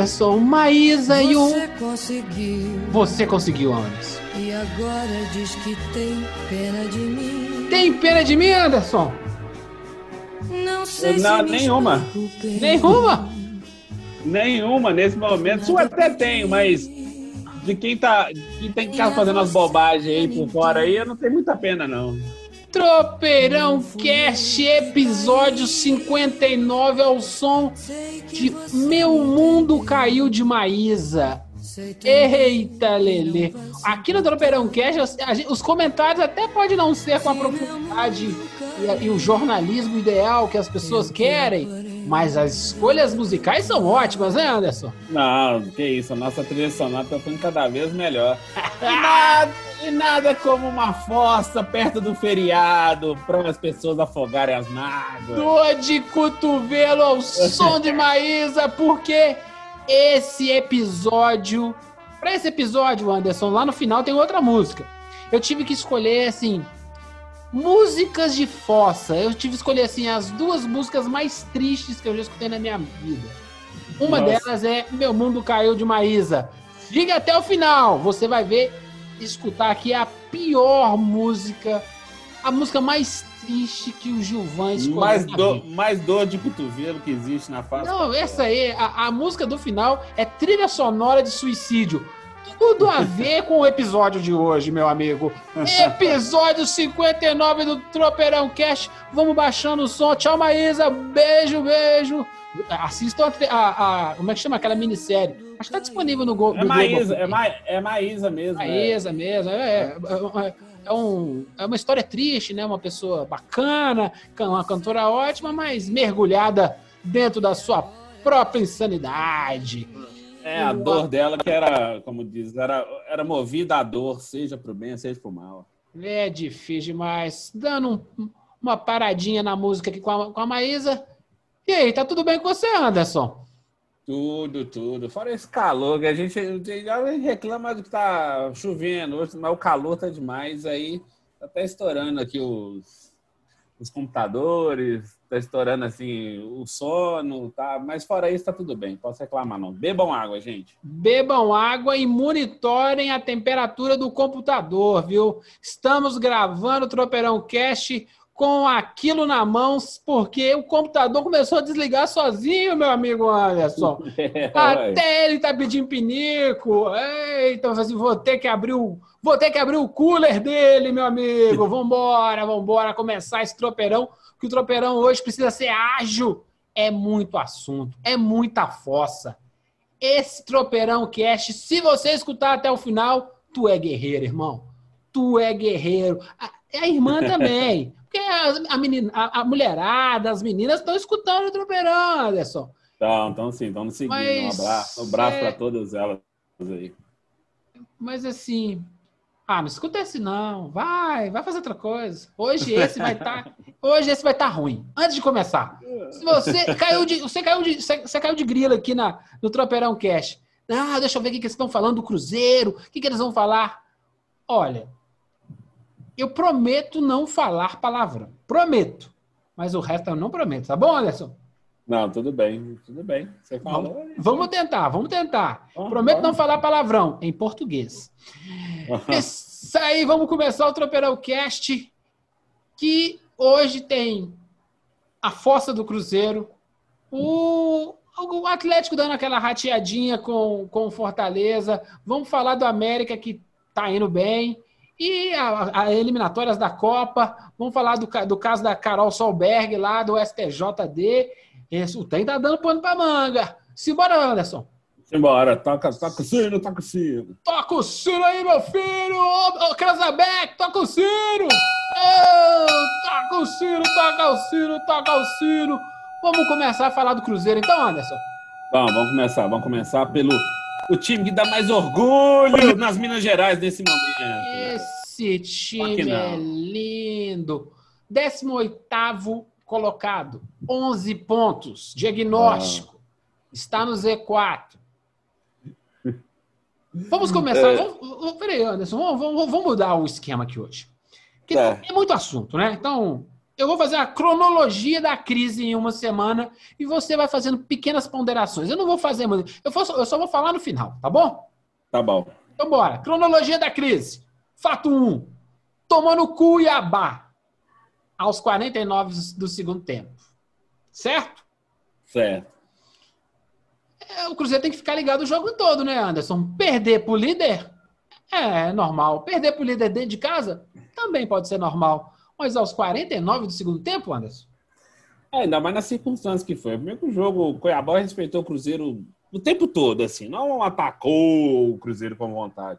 Anderson, Maísa e o. Você conseguiu. Você conseguiu, Anderson. E agora diz que tem pena de mim. Tem pena de mim, Anderson? Não sei Não, se nenhuma. Nenhuma? Nenhuma nesse momento. Eu até tenho, mas de quem tá. Quem tem que ficar fazendo as bobagens aí por fora aí, eu não tenho muita pena, não. Tropeirão Cast, episódio 59 ao som de Meu Mundo Caiu de Maísa. Eita, Lelê. Aqui no Tropeirão Cast, os comentários até podem não ser com a profundidade e, e o jornalismo ideal que as pessoas querem, mas as escolhas musicais são ótimas, né, Anderson? Não, que isso, a nossa trilha sonora tá ficando cada vez melhor. E nada, e nada como uma fossa perto do feriado para as pessoas afogarem as mágoas. Dor de cotovelo ao som de Maísa, porque esse episódio. Pra esse episódio, Anderson, lá no final tem outra música. Eu tive que escolher, assim. Músicas de fossa. Eu tive que escolher, assim, as duas músicas mais tristes que eu já escutei na minha vida. Uma Nossa. delas é Meu Mundo Caiu de Maísa. Fique até o final. Você vai ver, escutar aqui a pior música. A música mais triste que o Gilvan escolheu. Mais vida. mais dor de cotovelo que existe na face. Não, essa aí, a, a música do final é trilha sonora de suicídio. Tudo a ver com o episódio de hoje, meu amigo. Episódio 59 do Tropeirão Cast. Vamos baixando o som. Tchau, Maísa. Beijo, beijo. Assistam a, a- a- Como é que chama aquela minissérie? Acho que tá disponível no Go. É Maísa, Globoplay. é, Ma, é Maísa mesmo. é. Maísa mesmo. É, é, é um- é uma história triste, né? Uma pessoa bacana, can- uma cantora ótima, mas mergulhada dentro da sua própria insanidade. É, a dor dela que era, como diz, era, era movida à dor, seja pro bem, seja pro mal. É difícil demais. Dando um- uma paradinha na música aqui com a, com a Maísa. E aí, tá tudo bem com você, Anderson? Tudo, tudo. Fora esse calor, que a gente, a gente reclama de que tá chovendo hoje, mas o calor tá demais, aí tá até estourando aqui os, os computadores, tá estourando assim o sono, tá? Mas fora isso tá tudo bem, posso reclamar não. Bebam água, gente. Bebam água e monitorem a temperatura do computador, viu? Estamos gravando o Tropeirão Cast com aquilo na mão, porque o computador começou a desligar sozinho, meu amigo Anderson. É. Até ele tá pedindo pinico. Falei assim, vou ter que abrir o, vou ter que abrir o cooler dele, meu amigo. Vambora, vambora começar esse tropeirão, que o tropeirão hoje precisa ser ágil. É muito assunto, é muita fossa. Esse tropeirão cast, se você escutar até o final, tu é guerreiro, irmão. Tu é guerreiro. A, a irmã também. Porque a, a, menina, a, a mulherada, as meninas estão escutando o tropeirão, Anderson. Então, então sim, nos seguindo. Mas, um abraço, um abraço é- para todas elas aí. Mas assim, ah, não escuta esse não. Vai, vai fazer outra coisa. Hoje esse vai estar, hoje esse vai estar ruim. Antes de começar, se você caiu de, você caiu de, você, você caiu de grilo aqui na no Tropeirão Cash. Ah, deixa eu ver o que, que eles estão falando do Cruzeiro. O que, que eles vão falar? Olha, eu prometo não falar palavrão. Prometo. Mas o resto eu não prometo, tá bom, Anderson? Não, tudo bem, tudo bem. Você falou. Vamos, vamos tentar, vamos tentar. Vamos, Prometo vamos. não falar palavrão em português. Isso aí, vamos começar o Tropeirão Cast, que hoje tem a Fossa do Cruzeiro, o, o Atlético dando aquela rateadinha com, com Fortaleza, vamos falar do América que tá indo bem, e a, a eliminatórias da Copa, vamos falar do, do caso da Carol Solberg lá do STJD, Esse, o trem tá dando pano pra manga. Simbora, Anderson. Simbora, toca, toca o sino, toca o sino. Toca o sino aí, meu filho! Ô, ô Krasabeck, toca o sino! Ô, toca o sino, toca o sino, toca o sino! Vamos começar a falar do Cruzeiro então, Anderson? Vamos, vamos começar. Vamos começar pelo o time que dá mais orgulho nas Minas Gerais nesse momento. Esse time é lindo. 18º colocado, 11 pontos. Diagnóstico. Ah. Está no Z4. Vamos começar. É. Vamos, peraí, Anderson, vamos, vamos, vamos, mudar o esquema aqui hoje. Porque é. é muito assunto, né? Então, eu vou fazer a cronologia da crise em uma semana e você vai fazendo pequenas ponderações. Eu não vou fazer muito. Eu, eu só vou falar no final, tá bom? Tá bom. Então, bora. Cronologia da crise. Fato 1. Tomou no Cuiabá aos 49 do segundo tempo. Certo? Certo. É, o Cruzeiro tem que ficar ligado o jogo todo, né, Anderson? Perder pro líder é normal. Perder pro líder dentro de casa também pode ser normal. Mas aos 49 do segundo tempo, Anderson? É, ainda mais nas circunstâncias que foi. Primeiro que o jogo, o Cuiabá respeitou o Cruzeiro o tempo todo, assim. Não atacou o Cruzeiro com vontade.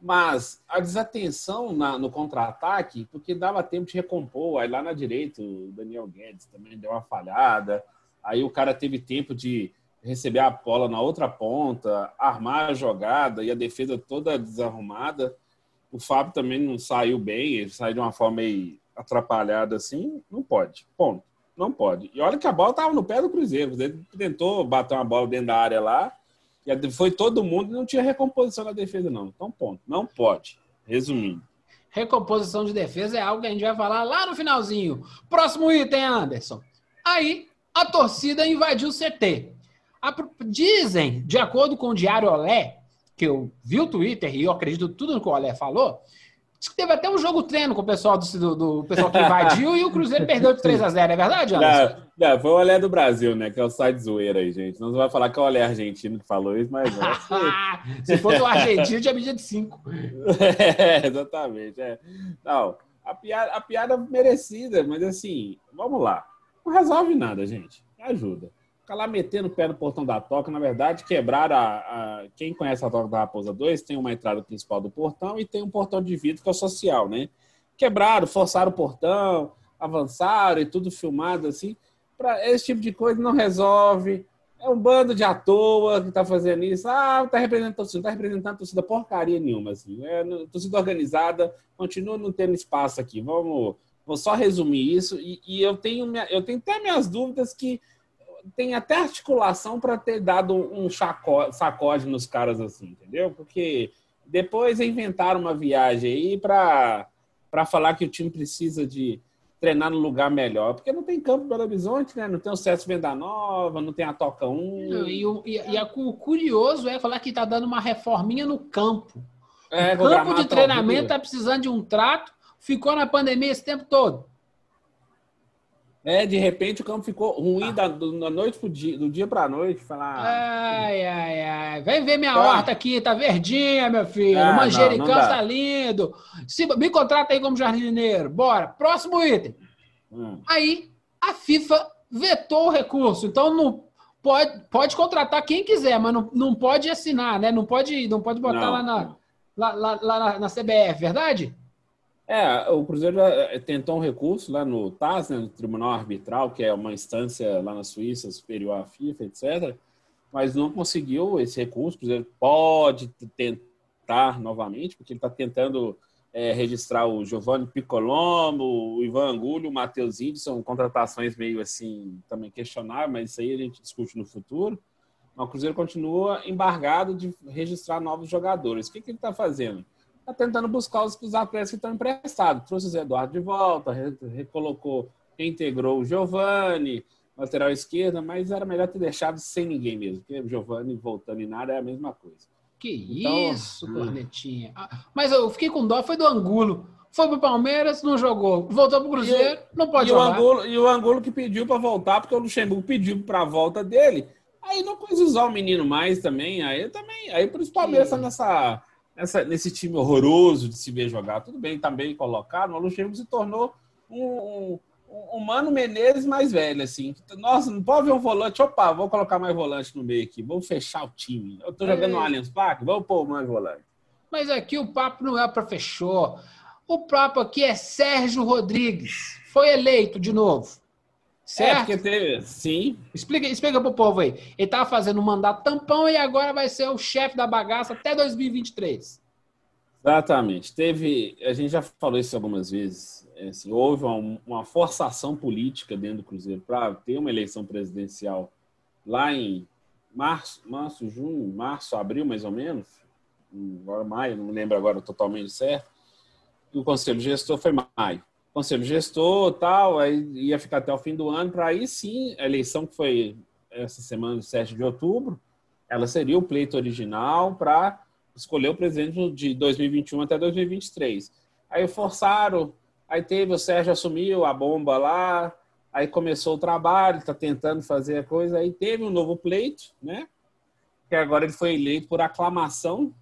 Mas a desatenção na, no contra-ataque, porque dava tempo de recompor. Aí lá na direita, o Daniel Guedes também deu uma falhada. Aí o cara teve tempo de receber a bola na outra ponta, armar a jogada e a defesa toda desarrumada. O Fábio também não saiu bem, ele saiu de uma forma meio atrapalhada assim. Não pode, ponto. Não pode. E olha que a bola estava no pé do Cruzeiro. Ele tentou bater uma bola dentro da área lá, foi todo mundo e não tinha recomposição na defesa, não. Então, ponto. Não pode. Resumindo. Recomposição de defesa é algo que a gente vai falar lá no finalzinho. Próximo item, Anderson. Aí, a torcida invadiu o CT. Dizem, de acordo com o Diário Olé, que eu vi o Twitter e eu acredito tudo no que o Olé falou, Diz que teve até um jogo treino com o pessoal do, do, do pessoal que invadiu e o Cruzeiro perdeu de 3 a 0 é verdade, Anderson? Não, não, foi o Olé do Brasil, né? Que é o site zoeira aí, gente. Não vai falar que é o Olé argentino que falou isso, mas. É Se fosse o argentino, tinha medida de 5. é, exatamente. É. Não, a piada, a piada merecida, mas assim, vamos lá. Não resolve nada, gente. Ajuda ficar lá metendo o pé no portão da toca. Na verdade, quebraram a, a, Quem conhece a toca da Raposa 2, tem uma entrada principal do portão e tem um portão de vidro que é o social, né? Quebraram, forçaram o portão, avançaram e tudo filmado assim. Pra, esse tipo de coisa não resolve. É um bando de à toa que tá fazendo isso. Ah, tá representando torcida, não tá representando torcida porcaria nenhuma, assim. É, torcida organizada, continua não tendo espaço aqui. Vamos, vou só resumir isso. E, e eu tenho minha, eu tenho até minhas dúvidas que tem até articulação para ter dado um sacode, sacode nos caras assim, entendeu? Porque depois inventaram uma viagem aí para falar que o time precisa de treinar no lugar melhor, porque não tem campo Belo Horizonte, né? Não tem o César Venda Nova, não tem a Toca 1. e, o, e, e a, o curioso é falar que tá dando uma reforminha no campo. É, o campo de treinamento tá precisando de um trato, ficou na pandemia esse tempo todo. É, de repente o campo ficou ruim ah. da, da noite pro dia, do dia pra noite. Falar. Ai, ai, ai. Vem ver minha tá. horta aqui, tá verdinha, meu filho. Ah, Manjericão não, não tá lindo. Se, me contrata aí como jardineiro. Bora. Próximo item. Hum. Aí, a FIFA vetou o recurso. Então, não pode, pode contratar quem quiser, mas não, não pode assinar, né? Não pode, não pode botar não. lá, na, lá, lá, lá na, na CBF, verdade? É, o Cruzeiro já eh, tentou um recurso lá no TAS, né, no Tribunal Arbitral, que é uma instância lá na Suíça superior à FIFA, etc., mas não conseguiu esse recurso. O Cruzeiro pode tentar novamente, porque ele está tentando é, registrar o Giovanni Piccolomo, o Ivan Angulho, o Matheus Índio, são contratações meio assim, também questionáveis, mas isso aí a gente discute no futuro. Mas o Cruzeiro continua embargado de registrar novos jogadores. O que, que ele está fazendo? Está tentando buscar os, os, atletas que estão emprestados. Trouxe o Zé Eduardo de volta, recolocou, reintegrou o Giovani, lateral esquerda, mas era melhor ter deixado sem ninguém mesmo, porque o Giovani voltando em nada é a mesma coisa. Que então, isso, hum. Cornetinha. Ah, mas eu fiquei com dó, foi do Angulo. Foi pro Palmeiras, não jogou. Voltou pro Cruzeiro, e, não pode e jogar. O Angulo, e o Angulo que pediu para voltar, porque o Luxemburgo pediu para a volta dele. Aí não quis usar o menino mais também. Aí também. Aí por isso o Palmeiras está nessa nessa, nesse time horroroso de se ver jogar. Tudo bem, está bem colocado, mas o Luxemburgo se tornou um, um, o Mano Menezes mais velho, assim. Nossa, não pode ver um volante. Opa, vou colocar mais volante no meio aqui. Vamos fechar o time. Eu tô jogando é. no Allianz Parque, vamos pôr mais volante. Mas aqui o papo não é para fechou. O papo aqui é Sérgio Rodrigues. Foi eleito de novo. Certo? É, teve... Sim. Explica, explica pro povo aí. Ele tava fazendo um mandato tampão e agora vai ser o chefe da bagaça até 2023. Exatamente. Teve. A gente já falou isso algumas vezes. É, assim, houve uma, uma forçação política dentro do Cruzeiro para ter uma eleição presidencial lá em março, março, junho, março, abril, mais ou menos. Agora maio, não me lembro agora totalmente certo. E o conselho gestor foi maio. Conselho gestor, tal, aí ia ficar até o fim do ano para aí sim a eleição que foi essa semana, 7 de outubro, ela seria o pleito original para escolher o presidente de 2021 até 2023. Aí forçaram, aí teve o Sérgio assumiu a bomba lá, aí começou o trabalho, está tentando fazer a coisa, aí teve um novo pleito, né? Que agora ele foi eleito por aclamação,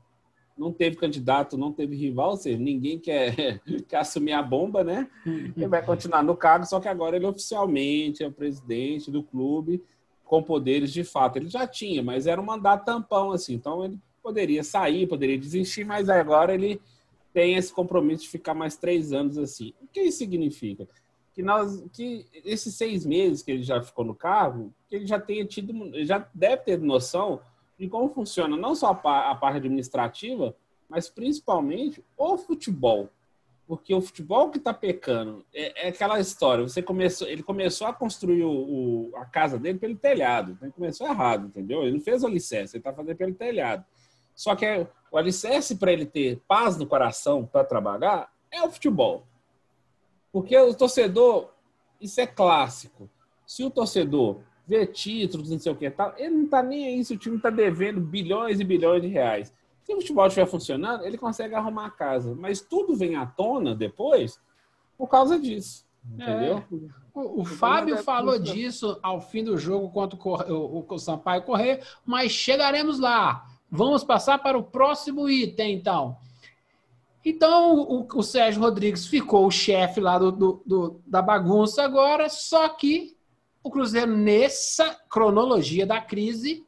não teve candidato, não teve rival, ou seja, ninguém quer, quer assumir a bomba, né? Ele vai continuar no cargo, só que agora ele oficialmente é o presidente do clube com poderes de fato. Ele já tinha, mas era um mandato tampão, assim, então ele poderia sair, poderia desistir, mas agora ele tem esse compromisso de ficar mais três anos assim. O que isso significa? Que, nós, que esses seis meses que ele já ficou no cargo, que ele já tenha tido, já deve ter noção de como funciona não só a, parte administrativa, mas principalmente o futebol. Porque o futebol que está pecando é, é, aquela história. Você começou, ele começou a construir o, o, a casa dele pelo telhado. Então ele começou errado, entendeu? Ele não fez o alicerce, ele está fazendo pelo telhado. Só que é, o alicerce para ele ter paz no coração para trabalhar é o futebol. Porque o torcedor, isso é clássico. Se o torcedor vê títulos, não sei o que tal, ele não está nem aí se o time está devendo bilhões e bilhões de reais. Se o futebol estiver funcionando, ele consegue arrumar a casa. Mas tudo vem à tona depois por causa disso. Entendeu? É. O, o Fábio falou disso ao fim do jogo contra o, o, o Sampaio Correr, mas chegaremos lá. Vamos passar para o próximo item, então. Então, o, o Sérgio Rodrigues ficou o chefe lá do, do, do, da bagunça agora, só que o Cruzeiro, nessa cronologia da crise,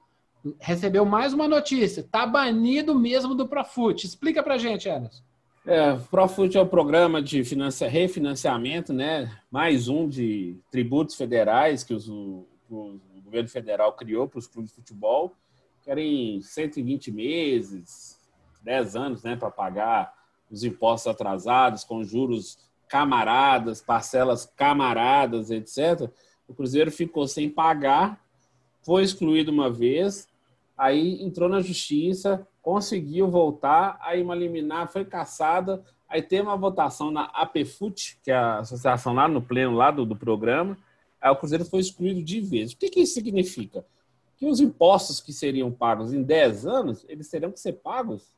recebeu mais uma notícia. Está banido mesmo do Profut. Explica para gente, Anderson. É, Profut é o programa de financia, refinanciamento, né? Mais um de tributos federais que os, o, o governo federal criou para os clubes de futebol querem 120 meses, 10 anos, né, para pagar os impostos atrasados com juros camaradas, parcelas camaradas, etc. O Cruzeiro ficou sem pagar, foi excluído uma vez, aí entrou na justiça, conseguiu voltar, aí uma liminar foi caçada, aí teve uma votação na APFUT, que é a associação lá no pleno lá do, do programa, aí o Cruzeiro foi excluído de vez. O que, que isso significa? que os impostos que seriam pagos em 10 anos, eles terão que ser pagos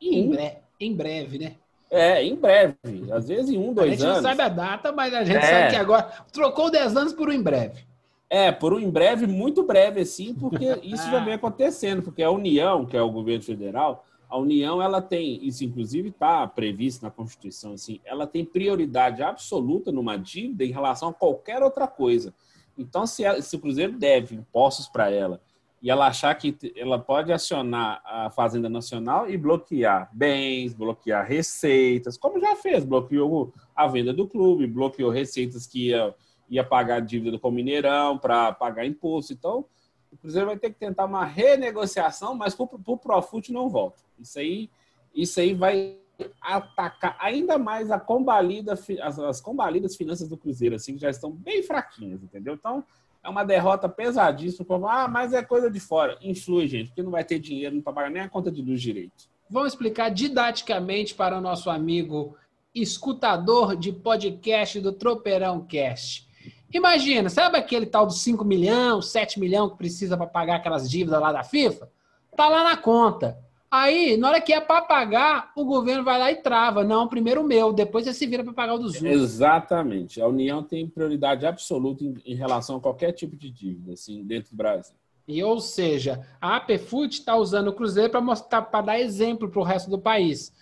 em, bre em breve, né? É, em breve. Às vezes em um, dois anos. A gente anos. não sabe a data, mas a gente é. sabe que agora trocou 10 anos por um em breve. É, por um em breve, muito breve, assim, porque isso já vem acontecendo, porque a União, que é o governo federal, a União, ela tem, isso inclusive está previsto na Constituição, assim, ela tem prioridade absoluta numa dívida em relação a qualquer outra coisa. Então, se, ela, se o Cruzeiro deve impostos para ela e ela achar que ela pode acionar a Fazenda Nacional e bloquear bens, bloquear receitas, como já fez, bloqueou a venda do clube, bloqueou receitas que ia, ia pagar dívida com o Mineirão para pagar imposto. Então, o Cruzeiro vai ter que tentar uma renegociação, mas para o Profut não volta. Isso aí, isso aí vai atacar ainda mais a combalida, as, as combalidas finanças do Cruzeiro, assim, que já estão bem fraquinhas, entendeu? Então, é uma derrota pesadíssima. Ah, mas é coisa de fora. Influi, gente, porque não vai ter dinheiro, vai pagar nem a conta de luz direito. Vamos explicar didaticamente para o nosso amigo escutador de podcast do Tropeirão Cast. Imagina, sabe aquele tal dos 5 milhões, 7 milhões que precisa para pagar aquelas dívidas lá da FIFA? Tá lá na conta. Aí, na hora que é para pagar, o governo vai lá e trava. Não, primeiro o meu, depois você se vira para pagar o dos outros. Exatamente. A União tem prioridade absoluta em, em, relação a qualquer tipo de dívida, assim, dentro do Brasil. E, ou seja, a APFUT está usando o Cruzeiro para mostrar, para dar exemplo para o resto do país.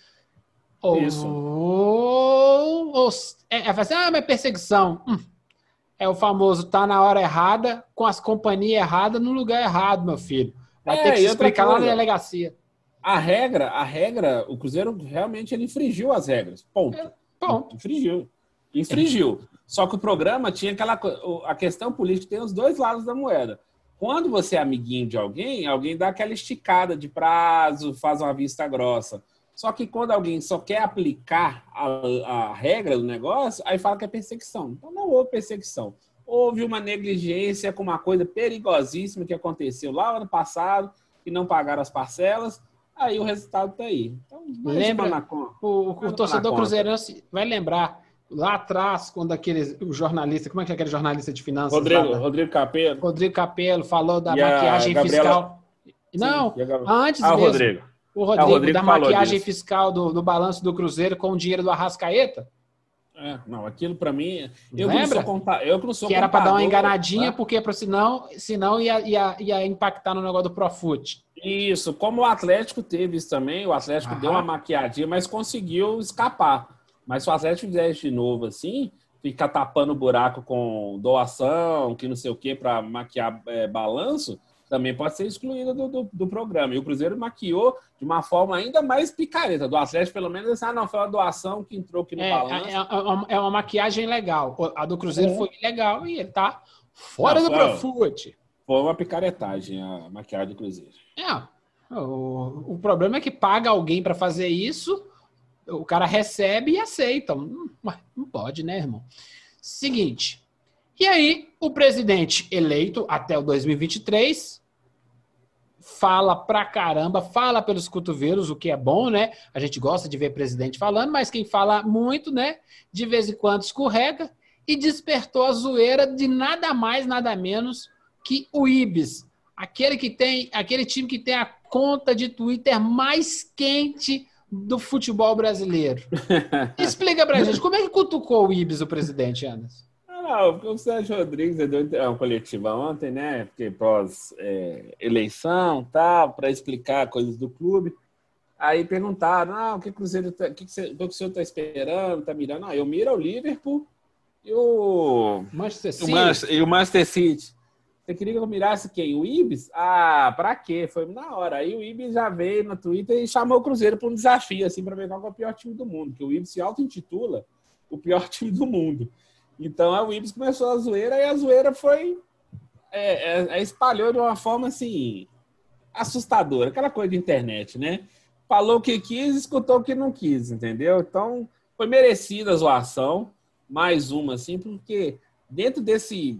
Ou, Isso. Ou, ou é, é assim, ah, mas perseguição. Hum. É o famoso tá na hora errada, com as companhias erradas, no lugar errado, meu filho. Vai É, ter que se explicar lá na delegacia. A regra, a regra, o Cruzeiro realmente ele infringiu as regras. Ponto. Bom, Infringiu. Infringiu. Só que o programa tinha aquela. A questão política tem os dois lados da moeda. Quando você é amiguinho de alguém, alguém dá aquela esticada de prazo, faz uma vista grossa. Só que quando alguém só quer aplicar a, a regra do negócio, aí fala que é perseguição. Então não houve perseguição. Houve uma negligência com uma coisa perigosíssima que aconteceu lá ano passado, que não pagaram as parcelas, aí o resultado está aí. Então, Lembra- na conta. o, o na torcedor conta. cruzeirense vai lembrar lá atrás, quando aqueles, o jornalista, como é que é aquele jornalista de finanças? Rodrigo, lá, Rodrigo Capello. Rodrigo Capello falou da E a maquiagem Gabriela- fiscal. Não, Sim, e a Gabriela- antes Ah, o mesmo. Rodrigo. O Rodrigo, É, o Rodrigo da maquiagem disso. fiscal do, do balanço do Cruzeiro com o dinheiro do Arrascaeta, É, não, aquilo para mim. Eu não Lembra? sou conta, eu que não sou que era para dar uma enganadinha, tá? porque senão, senão ia, ia, ia impactar no negócio do Profut. Isso, como o Atlético teve isso também, o Atlético Aham. deu uma maquiadinha, mas conseguiu escapar. Mas se o Atlético fizer isso de novo assim, ficar tapando buraco com doação, que não sei o que, para maquiar é, balanço, também pode ser excluído do, do, do programa. E o Cruzeiro maquiou de uma forma ainda mais picareta. Do Atlético, pelo menos, ah, não, foi uma doação que entrou aqui no É, balanço. é, é uma, é uma maquiagem legal. A do Cruzeiro É. foi legal e ele tá fora Não, do foi- Profut. Foi uma picaretagem a maquiagem do Cruzeiro. É, o, o problema é que paga alguém para fazer isso, o cara recebe e aceita. Hum, Não pode, né, irmão? Seguinte. E aí, o presidente eleito até o 2023 fala pra caramba, fala pelos cotovelos, o que é bom, né? A gente gosta de ver presidente falando, mas quem fala muito, né? De vez em quando escorrega e despertou a zoeira de nada mais, nada menos que o Ibis, aquele que tem, aquele time que tem a conta de Twitter mais quente do futebol brasileiro. Explica pra gente, como é que cutucou o Ibis, o presidente, Anderson? Ah, não, porque o Sérgio Rodrigues deu uma coletiva ontem, né? Porque pós é, tal, para explicar coisas do clube. Aí perguntaram: ah, o que o Cruzeiro tá, o que, que, você, o que o senhor está esperando? Está mirando? Ah, eu miro o Liverpool e o, Manchester o City. Manchester, e o Manchester City. Você queria que eu mirasse quem? O Ibis? Ah, pra quê? Foi na hora. Aí o Ibis já veio no Twitter e chamou o Cruzeiro para um desafio, assim, para ver qual é o pior time do mundo. Que o Ibis se auto-intitula o pior time do mundo. Então aí o Ibis começou a zoeira e a zoeira foi. É, é, é, espalhou de uma forma assim. assustadora, aquela coisa de internet, né? Falou o que quis, escutou o que não quis, entendeu? Então foi merecida a zoação, mais uma, assim, porque dentro desse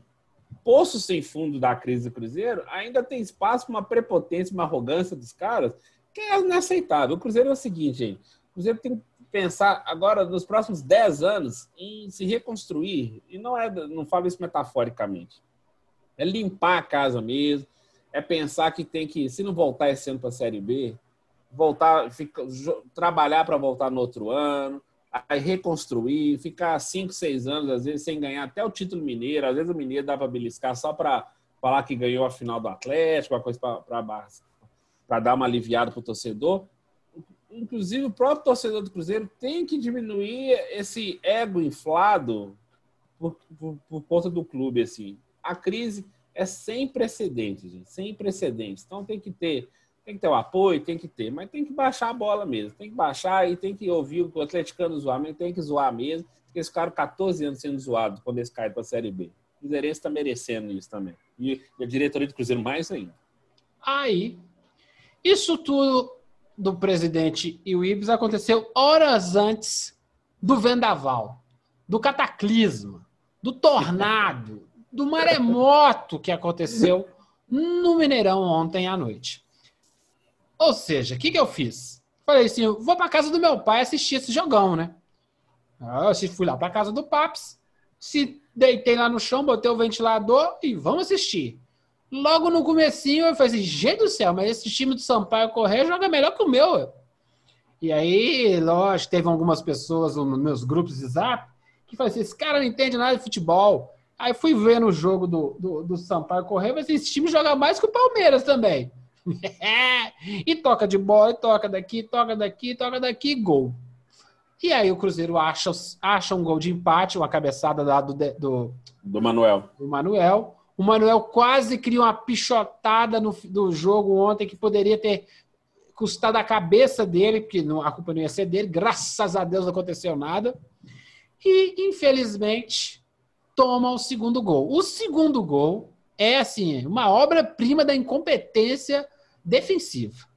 poço sem fundo da crise do Cruzeiro, ainda tem espaço para uma prepotência, uma arrogância dos caras, que é inaceitável. O Cruzeiro é o seguinte, gente. O Cruzeiro tem pensar agora, nos próximos 10 anos, em se reconstruir. E não é, não falo isso metaforicamente. É limpar a casa mesmo. É pensar que tem que, se não voltar esse ano para a Série B, voltar, fica, trabalhar para voltar no outro ano aí reconstruir, ficar cinco, seis anos, às vezes, sem ganhar até o título mineiro. Às vezes o mineiro dá para beliscar só para falar que ganhou a final do Atlético, uma coisa para dar uma aliviada para o torcedor. Inclusive, o próprio torcedor do Cruzeiro tem que diminuir esse ego inflado por, por, por conta do clube. Assim. A crise é sem precedentes, gente, sem precedentes. Então tem que ter tem que ter o apoio, tem que ter, mas tem que baixar a bola mesmo. Tem que baixar e tem que ouvir o atleticano zoar, mas tem que zoar mesmo, porque eles ficaram 14 anos sendo zoados quando eles caíram para a Série B. O Cruzeirense está merecendo isso também. E a diretoria do Cruzeiro mais ainda. Aí, isso tudo do presidente e o Ibis aconteceu horas antes do vendaval, do cataclisma, do tornado, do maremoto que aconteceu no Mineirão ontem à noite. Ou seja, o que, que eu fiz? Falei assim, vou para casa do meu pai assistir esse jogão, né? Eu fui lá para casa do Paps, se deitei lá no chão, botei o ventilador e vamos assistir. Logo no comecinho eu falei assim, gente do céu, mas esse time do Sampaio Correia joga melhor que o meu. E aí, lógico, teve algumas pessoas nos meus grupos de zap que falaram assim, esse cara não entende nada de futebol. Aí fui ver no jogo do, do, do Sampaio Correia, mas esse time joga mais que o Palmeiras também. e toca de bola, e toca daqui, toca daqui, toca daqui, gol. E aí o Cruzeiro acha, acha um gol de empate, uma cabeçada lá do, do, do Manuel. Do Manuel. O Manuel quase cria uma pichotada no do jogo ontem que poderia ter custado a cabeça dele, porque não, a culpa não ia ser dele. Graças a Deus não aconteceu nada. E, infelizmente, toma o segundo gol. O segundo gol é, assim, uma obra-prima da incompetência defensiva.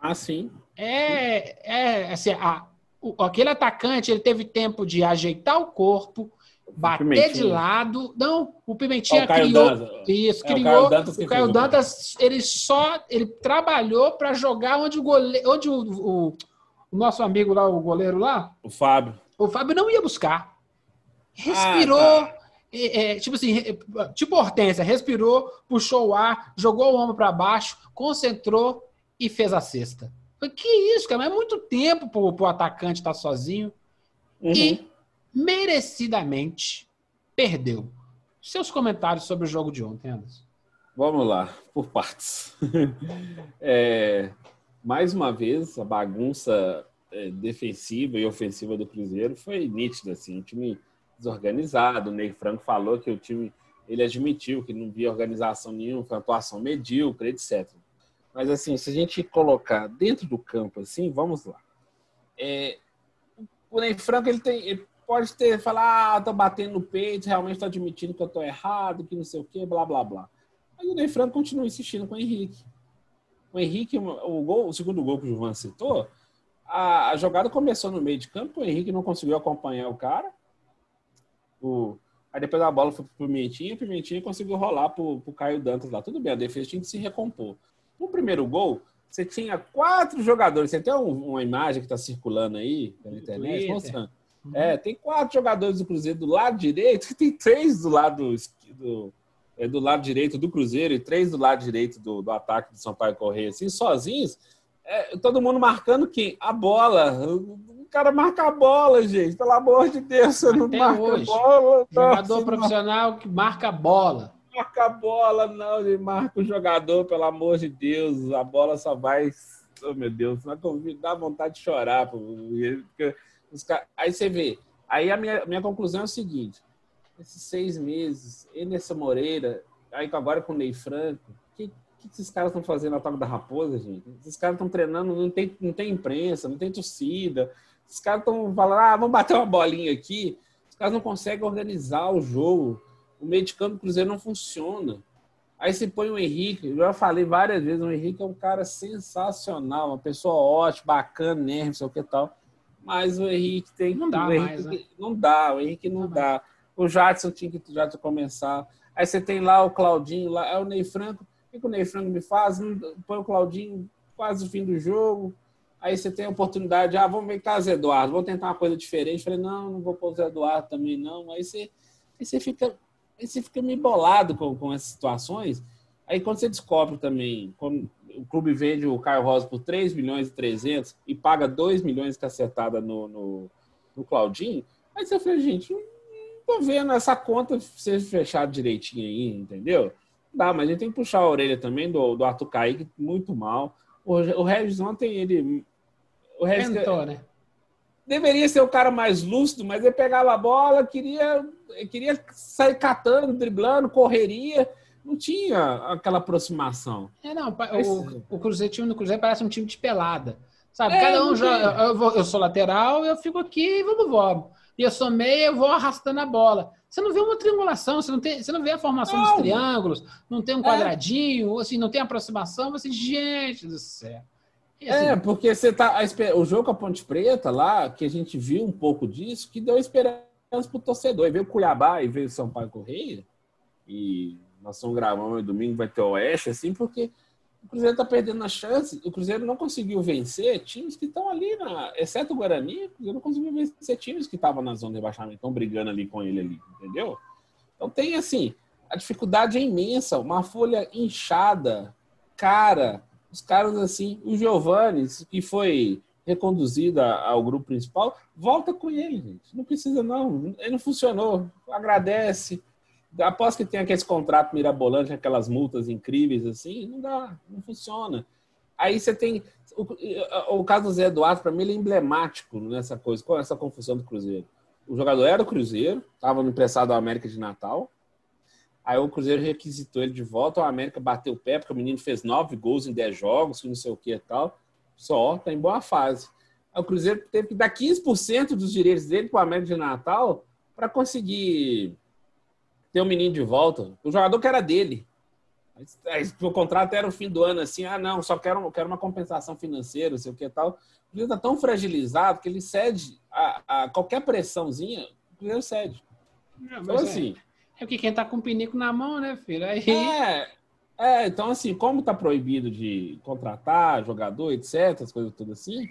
Ah, sim. É, é assim, a, o, aquele atacante ele teve tempo de ajeitar o corpo, bater de lado. Não, o Pimentinha oh, o criou. Dantas. Isso, é, criou. O Caio Dantas, o Caio Dantas ele só ele trabalhou para jogar onde o goleiro, onde o, o, o, nosso amigo lá, o goleiro lá, o Fábio. O Fábio não ia buscar. Respirou. Ah, tá. é, tipo assim, tipo Hortência, respirou, puxou o ar, jogou o ombro para baixo, concentrou e fez a cesta. Que isso, cara? É muito tempo pro, o atacante estar tá sozinho. Uhum. E merecidamente perdeu. Seus comentários sobre o jogo de ontem, Anderson. Vamos lá, por partes. é, mais uma vez, a bagunça é, defensiva e ofensiva do Cruzeiro foi nítida. Assim, um time desorganizado. O Ney Franco falou que o time ele admitiu que não via organização nenhuma, foi atuação medíocre, etc. Mas assim, se a gente colocar dentro do campo, assim, vamos lá. É, o Ney Franco ele tem, ele pode ter falar, ah, tô batendo no peito, realmente tô admitindo que eu tô errado, que não sei o quê, blá blá blá. Mas o Ney Franco continua insistindo com o Henrique. O Henrique, o, gol, o segundo gol que o Juan citou, a, a, jogada começou no meio de campo, o Henrique não conseguiu acompanhar o cara. O, aí depois a bola foi pro Pimentinha, o Pimentinha conseguiu rolar pro, pro Caio Dantas lá. Tudo bem, a defesa tinha que se recompor. No primeiro gol, você tinha quatro jogadores. Você tem um, uma imagem que está circulando aí pela internet mostrando. Uhum. É, tem quatro jogadores do Cruzeiro do lado direito, que tem três do lado do, é, do lado direito do Cruzeiro e três do lado direito do, do ataque do São Paulo Correia, assim, sozinhos. É, todo mundo marcando quem? A bola. O cara marca a bola, gente. Pelo amor de Deus, você Até não marca hoje, a bola. Jogador não, profissional que marca a bola marca a bola, não, ele marca o jogador, pelo amor de Deus. A bola só vai. Oh, meu Deus, dá vontade de chorar. Porque aí você vê. Aí a minha, minha conclusão é o seguinte: esses seis meses, Enerson Moreira, aí agora com o Ney Franco, que, que esses caras estão fazendo na Toca da Raposa, gente? Esses caras estão treinando, não tem, não tem imprensa, não tem torcida. Esses caras estão falando, ah, vamos bater uma bolinha aqui. Os caras não conseguem organizar o jogo o meio de campo do Cruzeiro não funciona. Aí você põe o Henrique, eu já falei várias vezes, o Henrique é um cara sensacional, uma pessoa ótima, bacana, né, não sei o que tal. Mas o Henrique tem Não dá mais, né? Não dá, o Henrique não, não dá. O Jadson tinha que já começar. Aí você tem lá o Claudinho, lá é o Ney Franco. O que o Ney Franco me faz? Põe o Claudinho quase o fim do jogo. Aí você tem a oportunidade, ah, vamos ver Zé Eduardo, vou tentar uma coisa diferente. Falei, não, não vou pôr o Zé Eduardo também, não. Aí você, aí você fica Aí você fica meio bolado com, com essas situações. Aí quando você descobre também, o clube vende o Caio Rosa por 3 milhões e 300 e paga 2 milhões cacetada no, no, no Claudinho, aí você fala, gente, não, tô vendo essa conta ser fechada direitinho aí, entendeu? Dá, mas a gente tem que puxar a orelha também do, do Arthur Kaique, muito mal. O, o Regis ontem, ele... O Regis, Tentou, né? deveria ser o cara mais lúcido, mas ele pegava a bola, queria, queria sair catando, driblando, correria. Não tinha aquela aproximação. É, não, o, o Cruzeiro, time do Cruzeiro parece um time de pelada. Sabe, é, cada um joga. Eu, vou, eu, sou lateral, eu fico aqui e vamos, vamos. E eu sou meia, eu vou arrastando a bola. Você não vê uma triangulação, você não, tem, você não vê a formação não. dos triângulos, não tem um é. quadradinho, é. assim, não tem aproximação, você, gente do céu. Assim, é, porque você tá. A, o jogo com a Ponte Preta lá, que a gente viu um pouco disso, que deu esperança pro torcedor. E veio o Cuiabá e veio o São Paulo Correia. E nós estamos gravando e domingo vai ter Oeste, assim, porque o Cruzeiro tá perdendo a chance. O Cruzeiro não conseguiu vencer times que estão ali, na, exceto o Guarani, o Cruzeiro não conseguiu vencer times que estavam na zona de rebaixamento, estão brigando ali com ele ali, entendeu? Então tem assim, a dificuldade é imensa, uma folha inchada, cara os caras assim, o Giovanni, que foi reconduzido ao grupo principal, volta com ele, gente. Não precisa, não. Ele não funcionou. Agradece. Após que tem aquele contrato mirabolante, aquelas multas incríveis assim, não dá, não funciona. Aí você tem. O, o caso do Zé Eduardo, para mim, ele é emblemático nessa coisa, com essa confusão do Cruzeiro. O jogador era o Cruzeiro, estava emprestado da América de Natal. Aí o Cruzeiro requisitou ele de volta, o América bateu o pé, porque o menino fez nove gols em dez jogos, não sei o que e tal. Só, tá em boa fase. Aí o Cruzeiro teve que dar 15% dos direitos dele para o América de Natal para conseguir ter o menino de volta. O jogador que era dele. O contrato era o fim do ano, assim, ah, não, só quero, quero uma compensação financeira, sei o que tal. O Cruzeiro está tão fragilizado que ele cede a, a qualquer pressãozinha, o Cruzeiro cede. Não, então, assim. É, é porque quem tá com o pinico na mão, né, filho? Aí... É, é, então, assim, como tá proibido de contratar jogador, etc., as coisas tudo assim,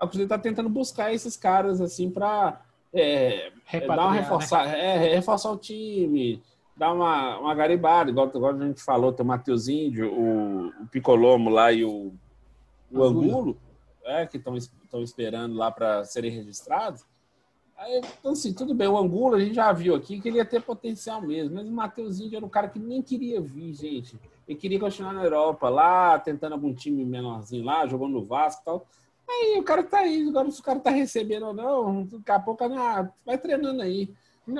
o Cruzeiro está tentando buscar esses caras, assim, para é, dar uma reforçar, né? é, reforçar o time, dar uma, uma garibada, igual, igual a gente falou, tem o Mateuzinho, o, o Picolomo lá e o, o Angulo, é, que estão esperando lá para serem registrados. Aí, então, assim, tudo bem, o Angulo a gente já viu aqui que ele ia ter potencial mesmo, mas o Mateuzinho era um cara que nem queria vir, gente. Ele queria continuar na Europa, lá, tentando algum time menorzinho lá, jogando no Vasco e tal. Aí o cara tá aí, agora se o cara tá recebendo ou não, daqui a pouco ah, vai treinando aí.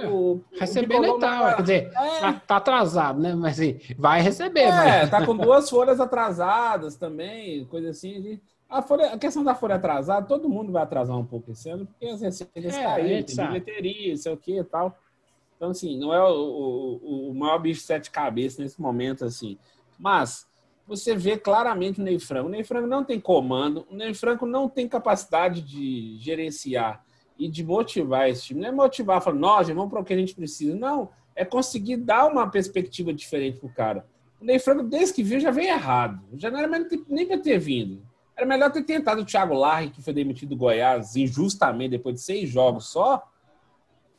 O, recebendo e tal, quer dizer, é. tá, tá, atrasado, né? Mas assim, vai receber. É, mas... tá com duas folhas atrasadas também, coisa assim. A, folha, a questão da folha atrasada, todo mundo vai atrasar um pouco esse ano, porque as receitas é, caíram, tem bilheteria, sei o que e tal. Então, assim, não é o, o, o maior bicho de sete cabeças nesse momento, assim. Mas você vê claramente o Ney Franco. O Ney Franco não tem comando, o Ney Franco não tem capacidade de gerenciar e de motivar esse time. Não é motivar, falando, nós vamos para o que a gente precisa. Não, é conseguir dar uma perspectiva diferente para o cara. O Ney Franco, desde que viu, já veio errado. Já não era nem para ter vindo. Era melhor ter tentado o Thiago Larry, que foi demitido do Goiás injustamente depois de seis jogos só.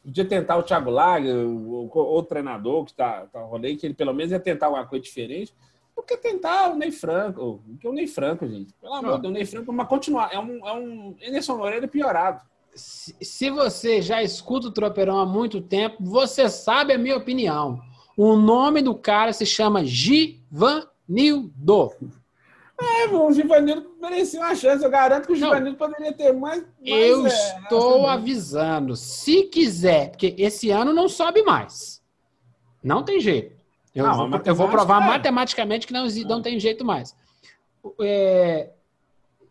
Podia tentar o Thiago Larry, o, o, treinador que está tá rolê, que ele pelo menos ia tentar alguma coisa diferente do que tentar o Ney Franco. Que o Ney Franco, gente. Pelo amor de Deus, o Ney Franco, mas continuar. É um, é um Enerson Moreira piorado. Se, se você já escuta o Tropeirão há muito tempo, você sabe a minha opinião. O nome do cara se chama Givanildo. É, o Givanildo merecia uma chance. Eu garanto que o Givanildo poderia ter mais. mais eu é, estou avisando. Se quiser, porque esse ano não sobe mais. Não tem jeito. Eu, não, vou, eu vou provar é. matematicamente que não, não tem jeito mais. É,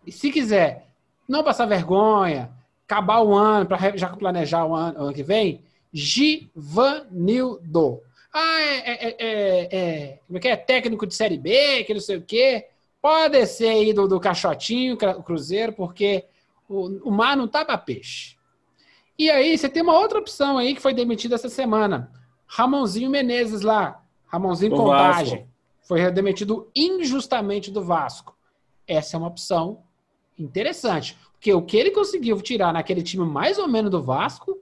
se quiser não passar vergonha, acabar o ano, para já planejar o ano, ano que vem, Givanildo. Ah, é, é, é, é, como é que é? Técnico de Série B, que não sei o quê. Pode descer aí do, do caixotinho, o Cruzeiro, porque o, o mar não tá para peixe. E aí, você tem uma outra opção aí que foi demitida essa semana. Ramonzinho Menezes lá, Ramonzinho do Contagem Vasco. foi demitido injustamente do Vasco. Essa é uma opção interessante. Porque o que ele conseguiu tirar naquele time mais ou menos do Vasco,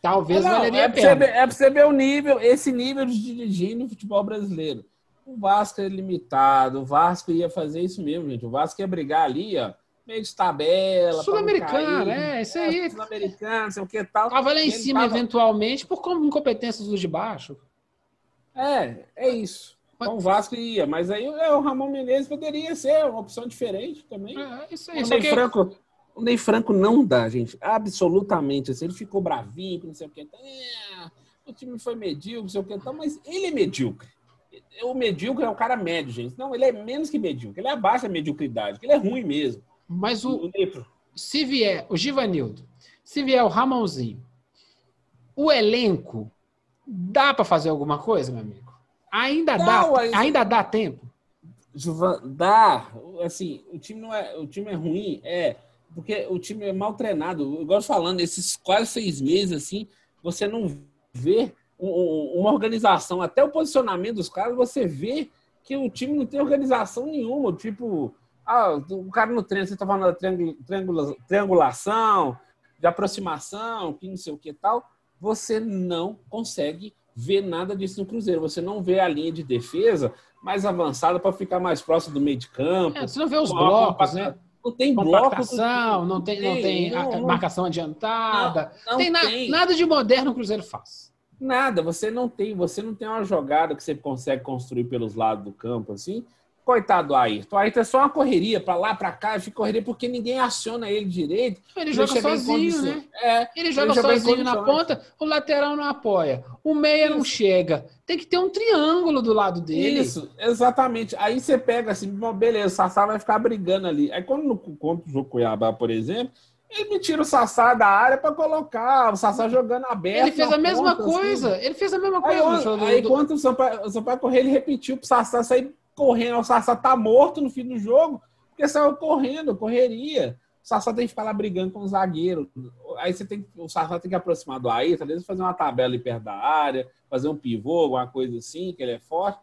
talvez não, valeria é a pena. Ver, é para você ver o nível, esse nível de dirigir no futebol brasileiro. O Vasco é limitado, o Vasco ia fazer isso mesmo, gente. O Vasco ia brigar ali, ó, meio de tabela. Sul-Americano, é, isso aí. Sul-Americano, sei o que tal. Tava lá em cima, tava... eventualmente, por incompetências dos de baixo. É, é isso. Então o Vasco ia, mas aí é, o Ramon Menezes poderia ser uma opção diferente também. É, isso aí. O Ney, que... Franco, o Ney Franco não dá, gente. Absolutamente. Assim, ele ficou bravinho, não sei o que. É, o time foi medíocre, não sei o que. Então, mas ele é medíocre. O medíocre é o cara médio, gente. Não, ele é menos que medíocre. Ele é abaixo da mediocridade. Ele é ruim mesmo. Mas o, o se vier o Givanildo, se vier o Ramonzinho, o elenco Dá para fazer alguma coisa, meu amigo? Ainda não, dá, mas... ainda dá tempo. Juvan, dá. Assim, o time não é, o time é ruim, é porque o time é mal treinado. Eu gosto falando, esses quase seis meses assim, você não vê uma organização, até o posicionamento dos caras, você vê que o time não tem organização nenhuma. Tipo, ah, o cara no treino, você está falando da triangulação, de aproximação, que não sei o que tal você não consegue ver nada disso no Cruzeiro. Você não vê a linha de defesa mais avançada para ficar mais próximo do meio de campo. É, você não vê os blocos, né? Não tem bloco. Não tem, não tem não, marcação adiantada. Não, não tem, tem, nada de moderno o Cruzeiro faz. Nada, você não tem, você não tem uma jogada que você consegue construir pelos lados do campo assim, Coitado do Ayrton. O Ayrton é só uma correria para lá, para cá, fica correria porque ninguém aciona ele direito. Ele joga sozinho, né? É, ele joga ele sozinho na ponta, o lateral não apoia. O meia Isso. não chega. Tem que ter um triângulo do lado dele. Isso, exatamente. Aí você pega assim, beleza, o Sassá vai ficar brigando ali. Aí quando no contra o Cuiabá, por exemplo, ele me tira o Sassá da área para colocar, o Sassá jogando aberto. Ele fez a mesma ponta, assim. coisa. Assim. Ele fez a mesma coisa. Aí, aí do... quando o Sampaio, o Sampaio correr, ele repetiu pro Sassá sair correndo. O Sassá tá morto no fim do jogo, porque saiu correndo, correria. O Sassá tem que ficar lá brigando com o zagueiro. Aí você tem o Sassá tem que aproximar do Ayrton, às vezes fazer uma tabela ali perto da área, fazer um pivô, alguma coisa assim, que ele é forte.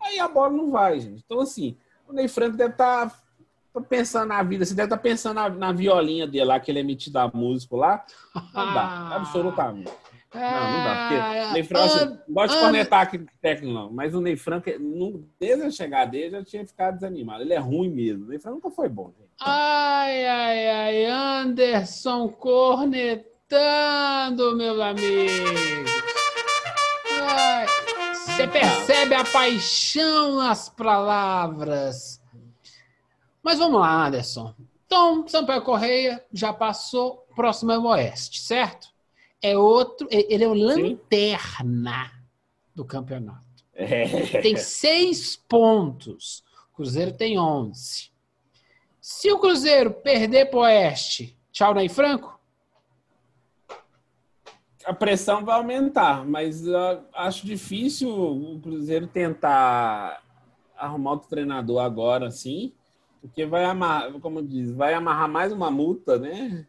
Aí a bola não vai, gente. Então, assim, o Ney Franco deve estar tá pensando na vida, você deve estar tá pensando na, na, violinha dele lá, que ele é metido a músico lá. Não dá, absolutamente. Não, não dá. Porque é, Ney Franco, assim, não gosto de cornetar aqui técnico, não. Mas o Ney Franco, desde a chegada dele, já tinha ficado desanimado. Ele é ruim mesmo. O Ney Franco nunca foi bom, gente. Ai, ai, ai. Anderson cornetando, meu amigo. Você percebe a paixão nas palavras. Mas vamos lá, Anderson. Então, Sampaio Correia já passou, próximo é o Oeste, certo? É outro. Ele é o lanterna Sim. do campeonato. É. Tem seis pontos. O Cruzeiro tem onze. Se o Cruzeiro perder para o Oeste, tchau, Ney Franco? A pressão vai aumentar, mas acho difícil o Cruzeiro tentar arrumar outro treinador agora, sim, porque vai amarrar, como diz, vai amarrar mais uma multa, né?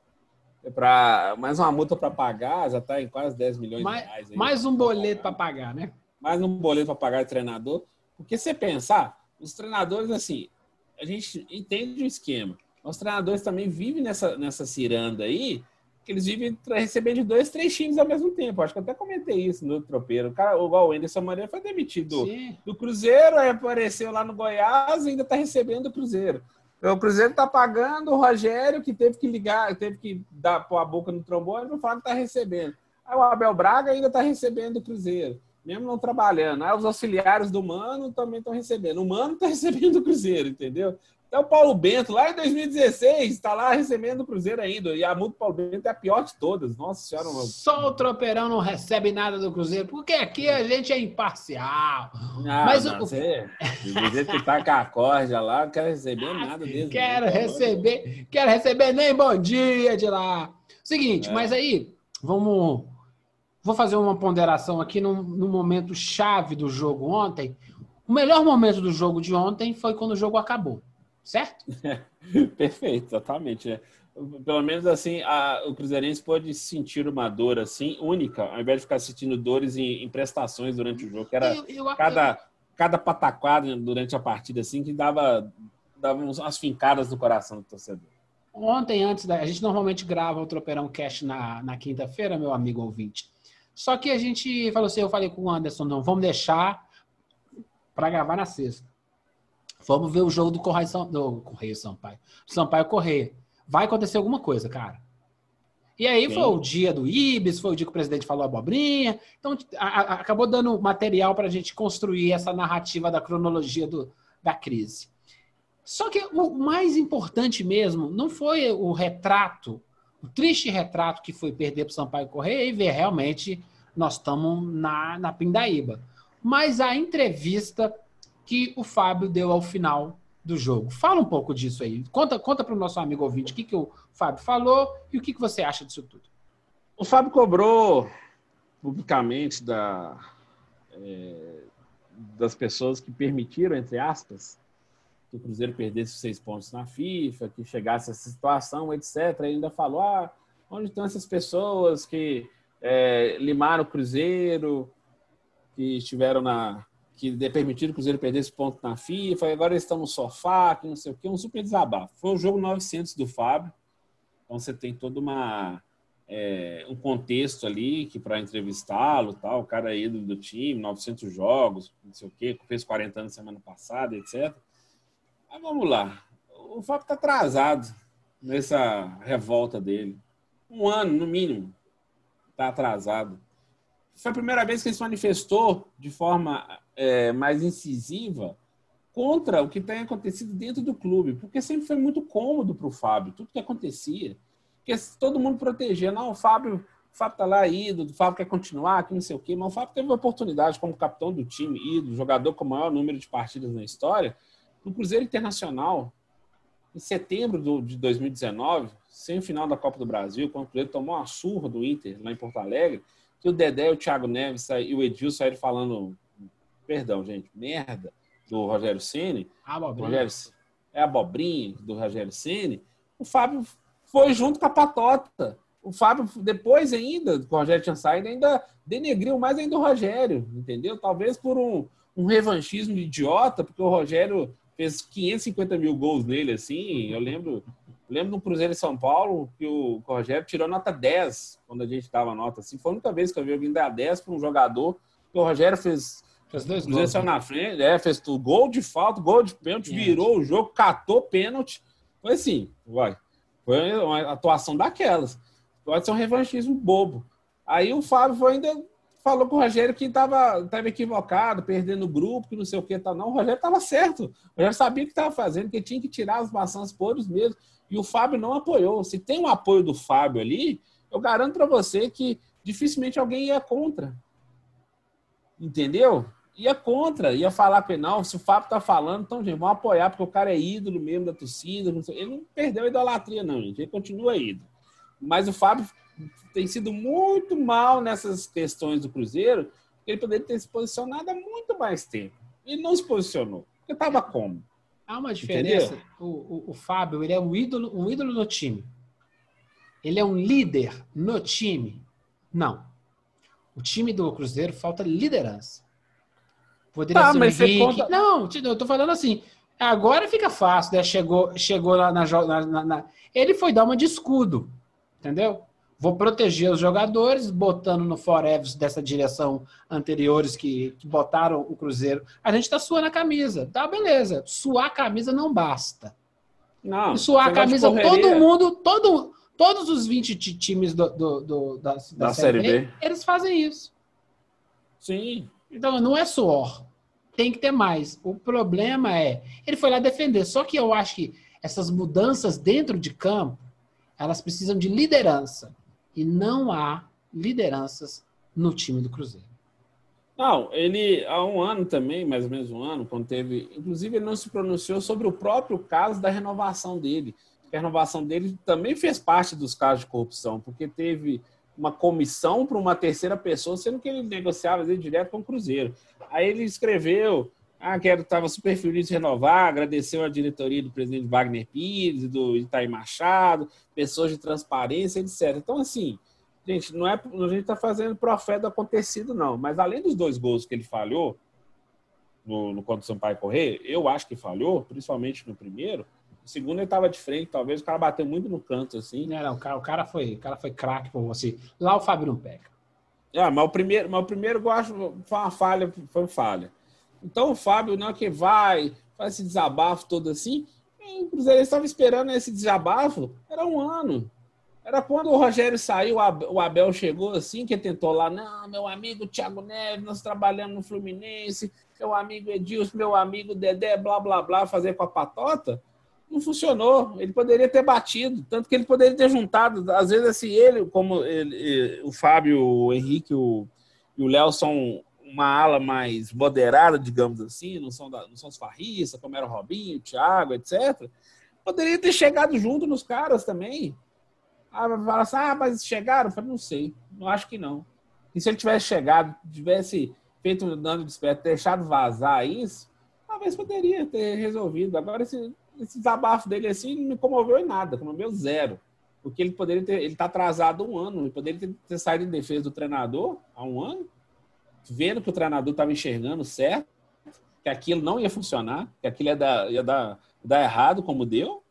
É para mais uma multa para pagar, já está em quase 10 milhões mais, de reais. Aí, mais um boleto para pagar, né? Mais um boleto para pagar de treinador. Porque você pensar, os treinadores, assim, a gente entende o esquema. Os treinadores também vivem nessa, nessa ciranda aí, que eles vivem recebendo de dois, três times ao mesmo tempo. Acho que eu até comentei isso no tropeiro. O cara, igual o Anderson Maria foi demitido Sim. do Cruzeiro, aí apareceu lá no Goiás e ainda está recebendo o Cruzeiro. O Cruzeiro está pagando o Rogério, que teve que ligar, teve que dar a boca no trombone para falar que está recebendo. Aí o Abel Braga ainda está recebendo o Cruzeiro, mesmo não trabalhando. Aí os auxiliares do Mano também estão recebendo. O Mano está recebendo o Cruzeiro, entendeu? Até o Paulo Bento, lá em 2016, está lá recebendo o Cruzeiro ainda. E a multa do Paulo Bento é a pior de todas. Nossa Senhora. Só o Tropeirão não recebe nada do Cruzeiro, porque aqui a gente é imparcial. Não, Mas não, o... você, do jeito que tá com a corda lá, não quero receber nada desse. Quero receber, quero receber nem bom dia de lá. Seguinte, é. mas aí, vamos... Vou fazer uma ponderação aqui no, no momento chave do jogo ontem. O melhor momento do jogo de ontem foi quando o jogo acabou certo? Perfeito, exatamente. É. Pelo menos assim, a, o Cruzeirense pode sentir uma dor assim única, ao invés de ficar sentindo dores em, em prestações durante o jogo, que era eu, eu, cada, eu... cada pataquada durante a partida assim que dava, dava umas fincadas no coração do torcedor. Ontem, antes da. A gente normalmente grava o Tropeirão Cash na, na quinta-feira, meu amigo ouvinte. Só que a gente falou assim: eu falei com o Anderson, não, vamos deixar para gravar na sexta. Vamos ver o jogo do Correio, São, do Correio Sampaio. Sampaio Correia. Vai acontecer alguma coisa, cara. E aí Sim. foi o dia do Ibis, foi o dia que o presidente falou abobrinha. Então, a, a, acabou dando material para a gente construir essa narrativa da cronologia do, da crise. Só que o mais importante mesmo não foi o retrato, o triste retrato que foi perder para o Sampaio Correia e ver realmente nós estamos na, na pindaíba. Mas a entrevista que o Fábio deu ao final do jogo. Fala um pouco disso aí. Conta, conta para o nosso amigo ouvinte o que, que o Fábio falou e o que, que você acha disso tudo. O Fábio cobrou publicamente da, é, das pessoas que permitiram, entre aspas, que o Cruzeiro perdesse seis pontos na FIFA, que chegasse a essa situação, etc. E ainda falou: ah, onde estão essas pessoas que é, limaram o Cruzeiro, que estiveram na, que permitiram que o Cruzeiro perdesse ponto na FIFA, agora eles estão no sofá, que não sei o que, um super desabafo. Foi o jogo 900 do Fábio, então você tem todo uma, é, um contexto ali que para entrevistá-lo, tal, o cara aí do, do, time, 900 jogos, não sei o que, fez 40 anos semana passada, etc. Mas vamos lá, o Fábio está atrasado nessa revolta dele. Um ano, no mínimo, está atrasado. Foi a primeira vez que ele se manifestou de forma é, mais incisiva contra o que tem acontecido dentro do clube, porque sempre foi muito cômodo para o Fábio, tudo que acontecia. Porque todo mundo protegia. Não, o Fábio, o Fábio tá lá, ídolo, o Fábio quer continuar, que não sei o quê, mas o Fábio teve uma oportunidade como capitão do time, ídolo, jogador com o maior número de partidas na história, no Cruzeiro Internacional, em setembro de 2019, sem final da Copa do Brasil, quando o Cruzeiro tomou uma surra do Inter lá em Porto Alegre, que o Dedé, o Thiago Neves e o Edil saíram falando, perdão, gente, merda, do Rogério Ceni. Abobrinha. é a abobrinha do Rogério Ceni. O Fábio foi junto com a patota. O Fábio, depois ainda, com o Rogério tinha saído, ainda denegriu mais ainda o Rogério, entendeu? Talvez por um, um revanchismo idiota, porque o Rogério fez 550 mil gols nele, assim. Eu lembro, lembro do Cruzeiro em São Paulo que o, que o Rogério tirou nota 10 quando a gente dava nota assim. Foi a única vez que eu vi alguém dar 10 para um jogador. Que o Rogério fez. Fez dois Cruzeiro gols. saiu na frente, é, fez tudo. Gol de falta, gol de pênalti, Pênalti. virou o jogo, catou pênalti. Foi assim, vai. Foi uma atuação daquelas. Pode ser um revanchismo bobo. Aí o Fábio foi ainda falou com o Rogério que estava tava equivocado, perdendo o grupo, que não sei o que, tá, não. O Rogério estava certo. O Rogério sabia o que estava fazendo, que tinha que tirar as maçãs podres mesmo. E o Fábio não apoiou. Se tem um apoio do Fábio ali, eu garanto para você que dificilmente alguém ia contra. Entendeu? Ia contra, ia falar que não, se o Fábio tá falando, então, gente, vamos apoiar, porque o cara é ídolo mesmo da torcida. Ele não perdeu a idolatria, não, gente. Ele continua ídolo. Mas o Fábio tem sido muito mal nessas questões do Cruzeiro, ele poderia ter se posicionado há muito mais tempo. Ele não se posicionou, porque estava como? Há uma diferença. O, o, o Fábio, ele é um ídolo, um ídolo no time. Ele é um líder no time? Não. O time do Cruzeiro falta liderança. Poderia Tá, ser mas você Henrique. conta- Não, eu tô falando assim. Agora fica fácil, né? Chegou, chegou lá na, na- na- na- Ele foi dar uma de escudo, entendeu? Vou proteger os jogadores, botando no Forever dessa direção anteriores que, que botaram o Cruzeiro. A gente tá suando a camisa. Tá, beleza. Suar a camisa não basta. Não. E suar a camisa, todo mundo, todo, todos os 20 ti- times do, do- do- da, da, Da Série Série B, B. eles fazem isso. Sim. Então, não é suor. Tem que ter mais. O problema é, ele foi lá defender. Só que eu acho que essas mudanças dentro de campo, elas precisam de liderança. E não há lideranças no time do Cruzeiro. Não, ele há um ano também, mais ou menos um ano, quando teve. Inclusive, ele não se pronunciou sobre o próprio caso da renovação dele. A renovação dele também fez parte dos casos de corrupção, porque teve uma comissão para uma terceira pessoa, sendo que ele negociava direto com o Cruzeiro. Aí ele escreveu ah, que estava super feliz de renovar, agradeceu a diretoria do presidente Wagner Pires, do Itaí Machado, pessoas de transparência, etc. Então, assim, Gente, não é a gente está fazendo profeta do acontecido, não. Mas além dos dois gols que ele falhou no, no contra o Sampaio correr, eu acho que falhou, principalmente no primeiro. O segundo ele estava de frente, talvez o cara bateu muito no canto, assim. Não, não, o cara, o cara foi, o cara foi craque por você. Lá o Fábio não pega. Ah, mas o primeiro, mas o primeiro eu acho foi uma falha, foi uma falha. Então o Fábio não é que vai, faz esse desabafo todo assim. E O Cruzeiro estava esperando esse desabafo, era um ano. Era quando o Rogério saiu, o Abel chegou assim, que tentou lá, não, meu amigo Thiago Neves, nós trabalhamos no Fluminense, meu amigo Edilson, meu amigo Dedé, blá, blá, blá, fazer com a patota. Não funcionou. Ele poderia ter batido, tanto que ele poderia ter juntado, às vezes assim, ele, como ele, o Fábio, o Henrique o, e o Léo são uma ala mais moderada, digamos assim, não são, da, não são os farristas, como era o Robinho, o Thiago, etc. Poderia ter chegado junto nos caras também. Ah, falar assim, ah, mas chegaram? Eu falei, não sei, não acho que não. E se ele tivesse chegado, tivesse feito um dano de esperto, deixado vazar isso, talvez poderia ter resolvido. Agora, esse, esse desabafo dele assim não me comoveu em nada, comoveu zero. Porque ele poderia ter, ele está atrasado um ano, ele poderia ter, ter saído em defesa do treinador há um ano, vendo que o treinador estava enxergando certo, que aquilo não ia funcionar, que aquilo ia dar, ia dar, dar errado como deu,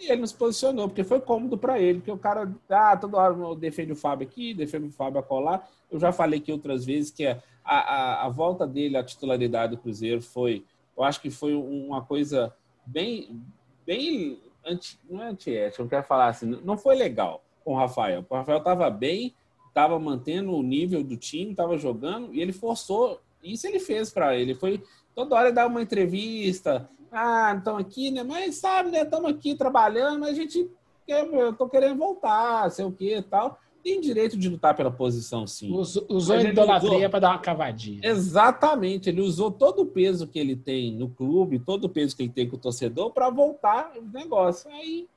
e ele não se posicionou, porque foi cômodo para ele, porque o cara, ah, toda hora eu defendo o Fábio aqui, defendo o Fábio acolá. Eu já falei aqui outras vezes que a, a, a volta dele à titularidade do Cruzeiro foi, eu acho que foi uma coisa bem, bem, anti, não é antiética, não quero falar assim, não foi legal com o Rafael. O Rafael estava bem, estava mantendo o nível do time, estava jogando, e ele forçou, isso ele fez para ele. Foi toda hora dá uma entrevista. Ah, estamos aqui, né? Mas sabe, né? Estamos aqui trabalhando, mas a gente eu tô querendo voltar, sei o que e tal. Tem direito de lutar pela posição, sim. Usou, usou a idolatria para dar uma cavadinha. Exatamente. Ele usou todo o peso que ele tem no clube, todo o peso que ele tem com o torcedor para voltar o negócio. Aí,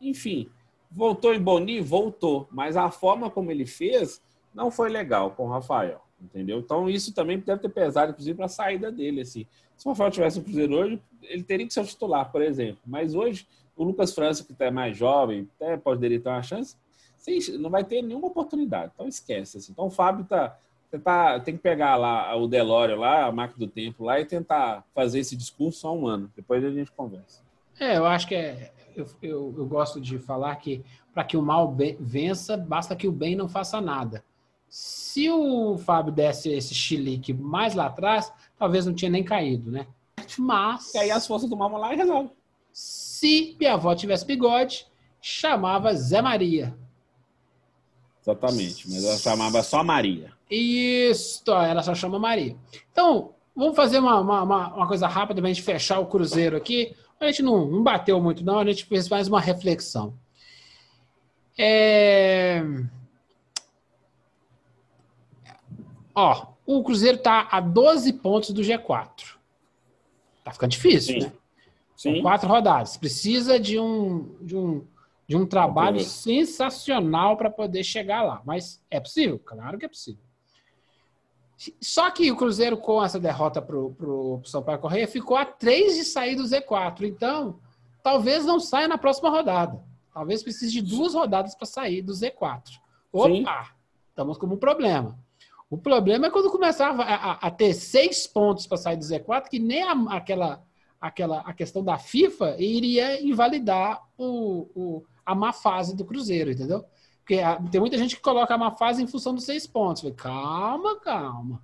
enfim, voltou em Boni? Voltou. Mas a forma como ele fez não foi legal com o Rafael. Entendeu? Então, isso também deve ter pesado, inclusive, para a saída dele. Assim. Se o Rafael tivesse no Cruzeiro hoje, ele teria que ser o titular, por exemplo. Mas hoje, o Lucas França, que é mais jovem, até poderia ter uma chance, não vai ter nenhuma oportunidade. Então esquece. Assim. Então o Fábio tá, tá, tem que pegar lá o Delório lá, a máquina do tempo lá e tentar fazer esse discurso só um ano. Depois a gente conversa. É, eu acho que é, eu, eu, eu gosto de falar que para que o mal vença, basta que o bem não faça nada. Se o Fábio desse esse chilique mais lá atrás, talvez não tinha nem caído, né? Mas. E aí as forças do mal vão lá e resolvem. Se minha avó tivesse bigode, chamava Zé Maria. Exatamente, mas ela chamava só Maria. Isso, ela só chama Maria. Então, vamos fazer uma, uma, uma coisa rápida para a gente fechar o Cruzeiro aqui. A gente não, não bateu muito, não, a gente fez mais uma reflexão. É... Ó, o Cruzeiro está a 12 pontos do G4. Tá ficando difícil, Sim. né? Sim. São quatro rodadas. Precisa de um, de um, de um trabalho sensacional para poder chegar lá. Mas é possível? Claro que é possível. Só que o Cruzeiro, com essa derrota para o São Paulo Correia, ficou a três de sair do Z4. Então, talvez não saia na próxima rodada. Talvez precise de duas rodadas para sair do Z4. Opa! Sim. Estamos com um problema. O problema é quando começar a, a, a ter seis pontos para sair do Z4, que nem a, aquela, aquela a questão da FIFA iria invalidar o, o, a má fase do Cruzeiro, entendeu? Porque tem muita gente que coloca a má fase em função dos seis pontos. Falei, calma, calma.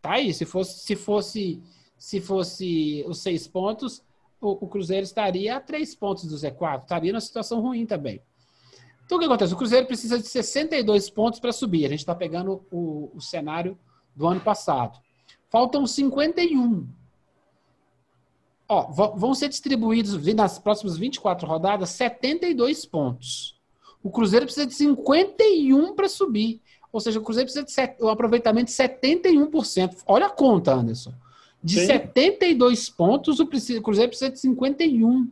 Tá aí, se fosse, se fosse, se fosse os seis pontos, o, o Cruzeiro estaria a três pontos do Z4, estaria numa situação ruim também. Então, o que acontece? O Cruzeiro precisa de 62 pontos para subir. A gente está pegando o, o, cenário do ano passado. Faltam 51. Ó, vão ser distribuídos nas próximas 24 rodadas 72 pontos. O Cruzeiro precisa de 51 para subir. Ou seja, o Cruzeiro precisa de um aproveitamento de 71%. Olha a conta, Anderson. De Sim. 72 pontos, o Cruzeiro precisa de 51.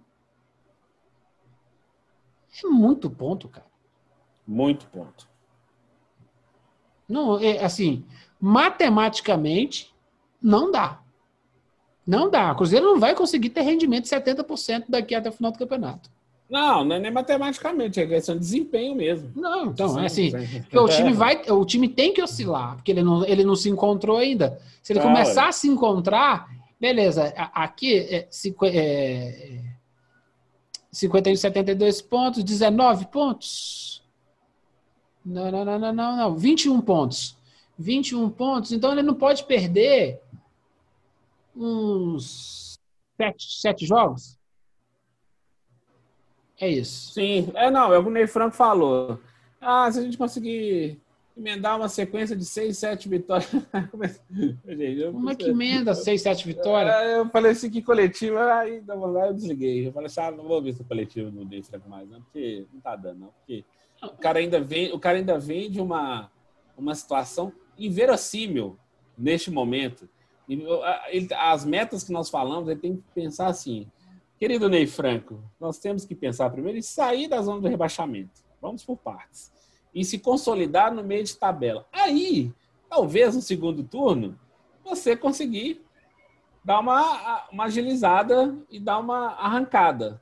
É muito ponto, cara. Muito ponto. Não, é assim, matematicamente, não dá. Não dá. O Cruzeiro não vai conseguir ter rendimento de 70% daqui até o final do campeonato. Não, não é nem matematicamente, é questão de desempenho mesmo. Não, então, é assim, o time vai, o time tem que oscilar, porque ele não, ele não se encontrou ainda. Se ele começar a se encontrar, beleza, aqui é, é, 51, 72 pontos, 19 pontos. Não, não, não, não, não, não, 21 pontos. 21 pontos, então ele não pode perder uns sete, sete jogos. É isso. Im, é não, é o que o Ney Franco falou. Ah, se a gente conseguir emendar uma sequência de seis, sete vitórias. Como é que emenda seis, sete vitórias? É, eu falei assim que coletiva, aí eu desliguei. Eu falei assim, ah, não vou ver esse coletivo no Ney Franco mais, não, porque não tá dando, não. Porque o cara ainda vem, o cara ainda vem de uma, uma situação inverossímil neste momento. As metas que nós falamos, ele tem que pensar assim, querido Ney Franco, nós temos que pensar primeiro em sair da zona do rebaixamento. Vamos por partes. E se consolidar no meio de tabela. Aí, talvez no segundo turno, você conseguir dar uma, uma agilizada e dar uma arrancada.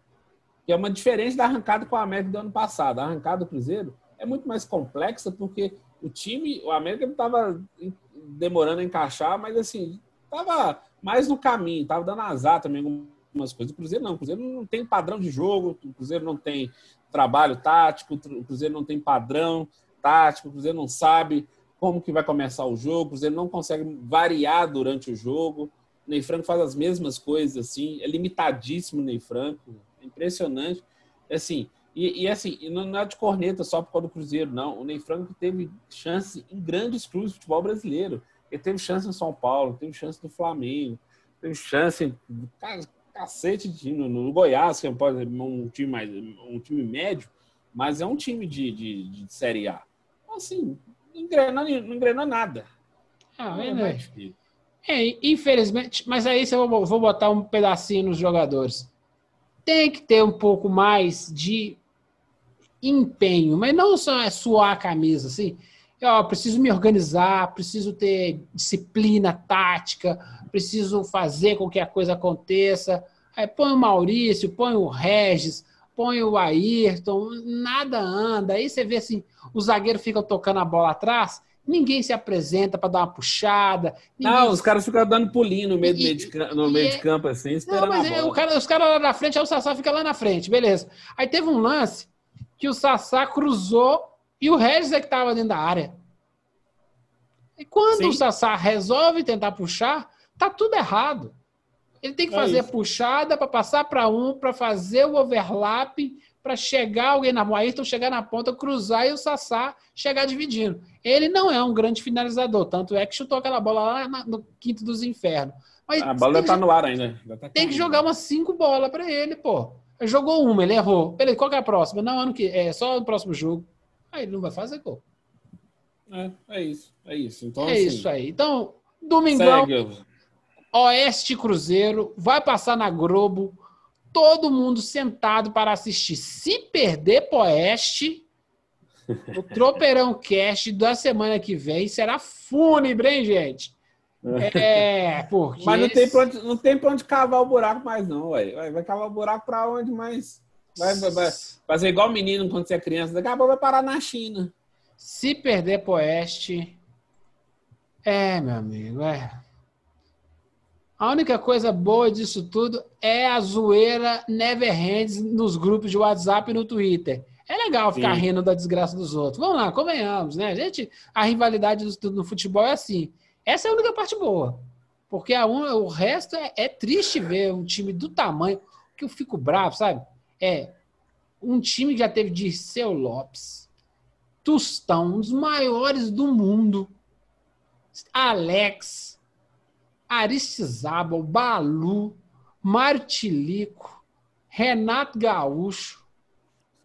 Que é uma diferença da arrancada com a América do ano passado. A arrancada do Cruzeiro é muito mais complexa porque o time, o América estava demorando a encaixar, mas assim, estava mais no caminho, estava dando azar também algumas coisas. O Cruzeiro não, o Cruzeiro não tem padrão de jogo, o Cruzeiro não tem trabalho tático, o Cruzeiro não tem padrão tático, o Cruzeiro não sabe como que vai começar o jogo, o Cruzeiro não consegue variar durante o jogo. O Ney Franco faz as mesmas coisas, assim, é limitadíssimo o Ney Franco, é impressionante. É assim, e, e assim, não é de corneta só por causa do Cruzeiro, não. O Ney Franco teve chance em grandes clubes de futebol brasileiro. Ele teve chance no São Paulo, teve chance no Flamengo, tem chance, cacete de no, no Goiás, que pode ser um time mais um time médio, mas é um time de, de, de Série A. Então, assim, não engrena, não engrena nada. Ah, é, né? é, infelizmente, mas aí eu vou, vou botar um pedacinho nos jogadores. Tem que ter um pouco mais de empenho, mas não só é suar a camisa, assim. Preciso me organizar, preciso ter disciplina tática, preciso fazer com que a coisa aconteça. Aí põe o Maurício, põe o Regis, põe o Ayrton, nada anda. Aí você vê assim, os zagueiros ficam tocando a bola atrás, ninguém se apresenta para dar uma puxada. Ninguém... Não, os caras ficam dando pulinho no meio, e, meio, de, no meio de campo, assim, esperando não, mas a bola. O cara, os caras lá na frente, aí o Sassá fica lá na frente, beleza. Aí teve um lance que o Sassá cruzou e o Regis é que estava dentro da área. E quando Sim. o Sassá resolve tentar puxar, tá tudo errado. Ele tem que é fazer isso. a puxada para passar para um, para fazer o overlap, para chegar alguém na o Ayrton chegar na ponta, cruzar e o Sassá chegar dividindo. Ele não é um grande finalizador, tanto é que chutou aquela bola lá no quinto dos infernos. Mas a bola está no ar ainda. Tá tem que jogar umas cinco bolas para ele, pô. Jogou uma, ele errou. Beleza, qual que é a próxima? Não, ano que é só o próximo jogo. Aí ele não vai fazer gol. É, é isso, é isso. Então, é assim, isso aí. Então, domingão. Segue. Oeste Cruzeiro, vai passar na Globo, todo mundo sentado para assistir. Se perder pro Oeste, o Tropeirão Cast da semana que vem será fúnebre, hein, gente? É, porque. Mas não tem, pra onde, não tem pra onde cavar o buraco mais, não, ué. Vai, cavar o buraco pra onde mais. Vai, vai, vai fazer igual menino quando você é criança, daqui a pouco vai parar na China. Se perder pro Oeste. É, meu amigo, é. A única coisa boa disso tudo é a zoeira never ends nos grupos de WhatsApp e no Twitter. É legal ficar Sim. rindo da desgraça dos outros. Vamos lá, convenhamos, né? A gente, a rivalidade do, no futebol é assim. Essa é a única parte boa. Porque a, o resto é, é triste ver um time do tamanho que eu fico bravo, sabe? É um time que já teve Dirceu Lopes, Tostão, um dos maiores do mundo, Alex, Aristizábal, Balu, Martilico, Renato Gaúcho.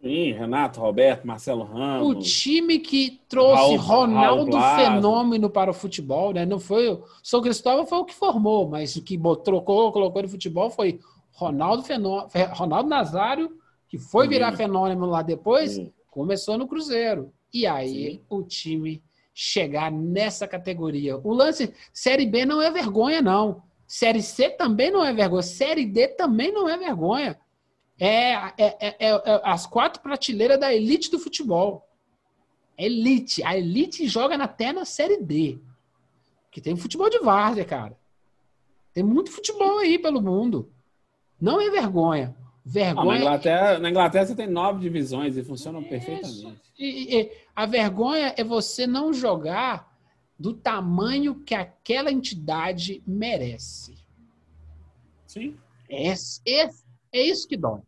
Sim, Renato, Roberto, Marcelo Ramos. O time que trouxe Raul, Ronaldo Raul Fenômeno para o futebol, né? Não foi. O São Cristóvão foi o que formou, mas o que trocou, colocou no futebol foi Ronaldo Fenômeno, Ronaldo Nazário, que foi virar fenômeno lá depois, Sim. começou no Cruzeiro. E aí Sim. o time chegar nessa categoria. O lance Série B não é vergonha, não. Série C também não é vergonha. Série D também não é vergonha. É, é, é, é as quatro prateleiras da elite do futebol. Elite. A elite joga até na Série D. Que tem futebol de várzea, cara. Tem muito futebol aí pelo mundo. Não é vergonha. Vergonha. Ah, na, Inglaterra, na Inglaterra você tem nove divisões e funcionam perfeitamente. E, e, a vergonha é você não jogar do tamanho que aquela entidade merece. Sim. É, é, é isso que dói.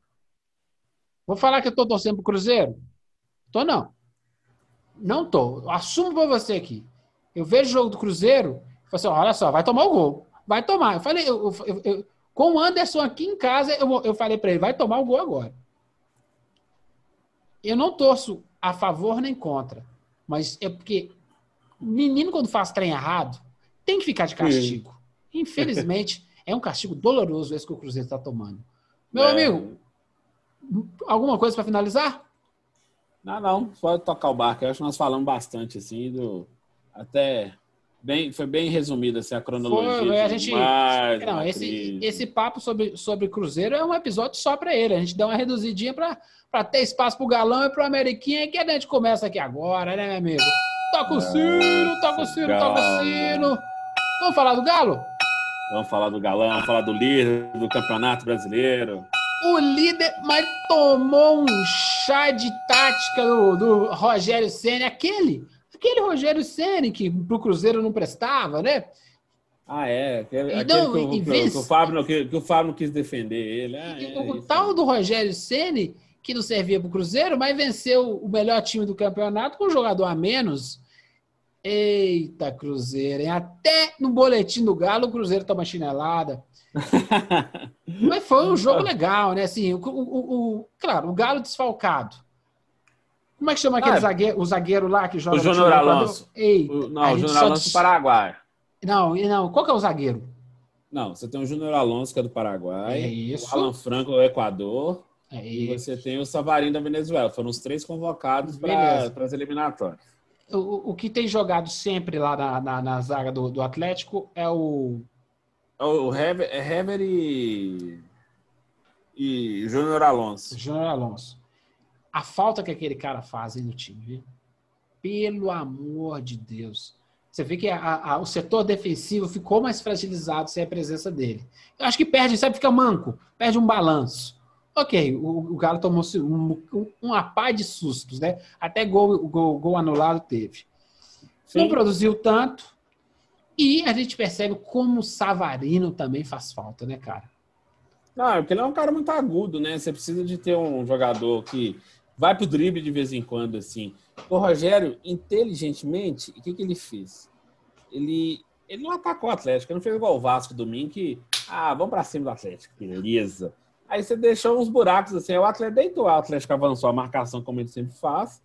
Vou falar que eu estou torcendo pro Cruzeiro? Tô não. Não tô. Assumo para você aqui. Eu vejo o jogo do Cruzeiro, falo assim, olha só, vai tomar o gol. Vai tomar. Eu falei, eu, eu, eu, com o Anderson aqui em casa, eu, eu falei para ele, vai tomar o gol agora. Eu não torço a favor nem contra. Mas é porque menino, quando faz trem errado, tem que ficar de castigo. Sim. Infelizmente, é um castigo doloroso esse que o Cruzeiro está tomando. Meu é. amigo, alguma coisa para finalizar? Não, não, só tocar o barco. Eu acho que nós falamos bastante, assim, do. Até. Bem, foi bem resumida assim, a cronologia. Foi, a gente, não, esse, esse papo sobre, sobre Cruzeiro é um episódio só para ele. A gente dá uma reduzidinha para para ter espaço pro galão e pro Ameriquinha, que a gente começa aqui agora, né, meu amigo? Toca o sino, toca o sino, toca o sino. Vamos falar do Galo? Vamos falar do galão, vamos falar do líder do Campeonato Brasileiro. O líder, mas tomou um chá de tática do, do Rogério Senna, aquele, aquele Rogério Senna que pro Cruzeiro não prestava, né? Ah, é. Aquele, então, aquele que, o, que, que, o Fábio, que, que, o Fábio quis defender ele. Ah, é, o, o tal do Rogério Ceni que não servia para o Cruzeiro, mas venceu o melhor time do campeonato com um jogador a menos. Eita, Cruzeiro, hein? Até no boletim do Galo o Cruzeiro toma chinelada. Mas foi um jogo legal, né? Assim, o, o, o, claro, o Galo desfalcado. Como é que chama aquele ah, zagueiro, o zagueiro lá que joga? O Júnior Alonso. Eita, o, não, o Júnior Alonso do Paraguai. Não, não, qual que é o zagueiro? Não, você tem o Júnior Alonso, que é do Paraguai. É isso. O Alan Franco, do Equador. É e você tem o Savarino da Venezuela. Foram os três convocados para as eliminatórias. O, o que tem jogado sempre lá na, na, na zaga do, do Atlético é o. É o Hever, é Hever e. E Júnior Alonso. Júnior Alonso. A falta que aquele cara faz no time, viu? Pelo amor de Deus. Você vê que a, a, o setor defensivo ficou mais fragilizado sem a presença dele. Eu acho que perde, sabe? Fica manco, perde um balanço. Ok, o, o Galo tomou um, um, uma pá de sustos, né? Até gol, gol, gol anulado teve. Sim. Não produziu tanto. E a gente percebe como o Savarino também faz falta, né, cara? Não, é porque ele é um cara muito agudo, né? Você precisa de ter um jogador que vai pro drible de vez em quando, assim. O Rogério, inteligentemente, o que, que ele fez? Ele, ele não atacou o Atlético, ele não fez igual o Vasco domingo, que, ah, vamos para cima do Atlético, beleza. Aí você deixou uns buracos assim, o Atlético deitou, o Atlético avançou a marcação como ele sempre faz.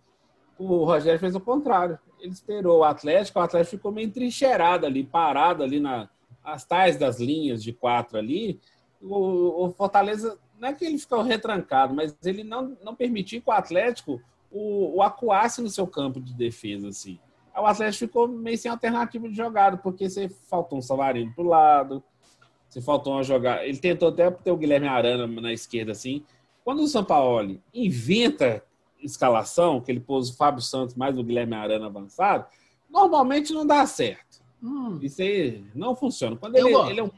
O Rogério fez o contrário. Ele esperou o Atlético, o Atlético ficou meio trincheirado ali, parado ali na, as tais das linhas de quatro ali. O, o Fortaleza não é que ele ficou retrancado, mas ele não, não permitiu que o Atlético o, o acuasse no seu campo de defesa, assim. o Atlético ficou meio sem alternativa de jogada, porque você faltou um Savarino pro lado, você faltou uma jogada. Ele tentou até ter o Guilherme Arana na esquerda, assim. Quando o São Paulo inventa escalação, que ele pôs o Fábio Santos mais o Guilherme Arana avançado, normalmente não dá certo. Hum. Isso aí não funciona. Quando ele, ele é um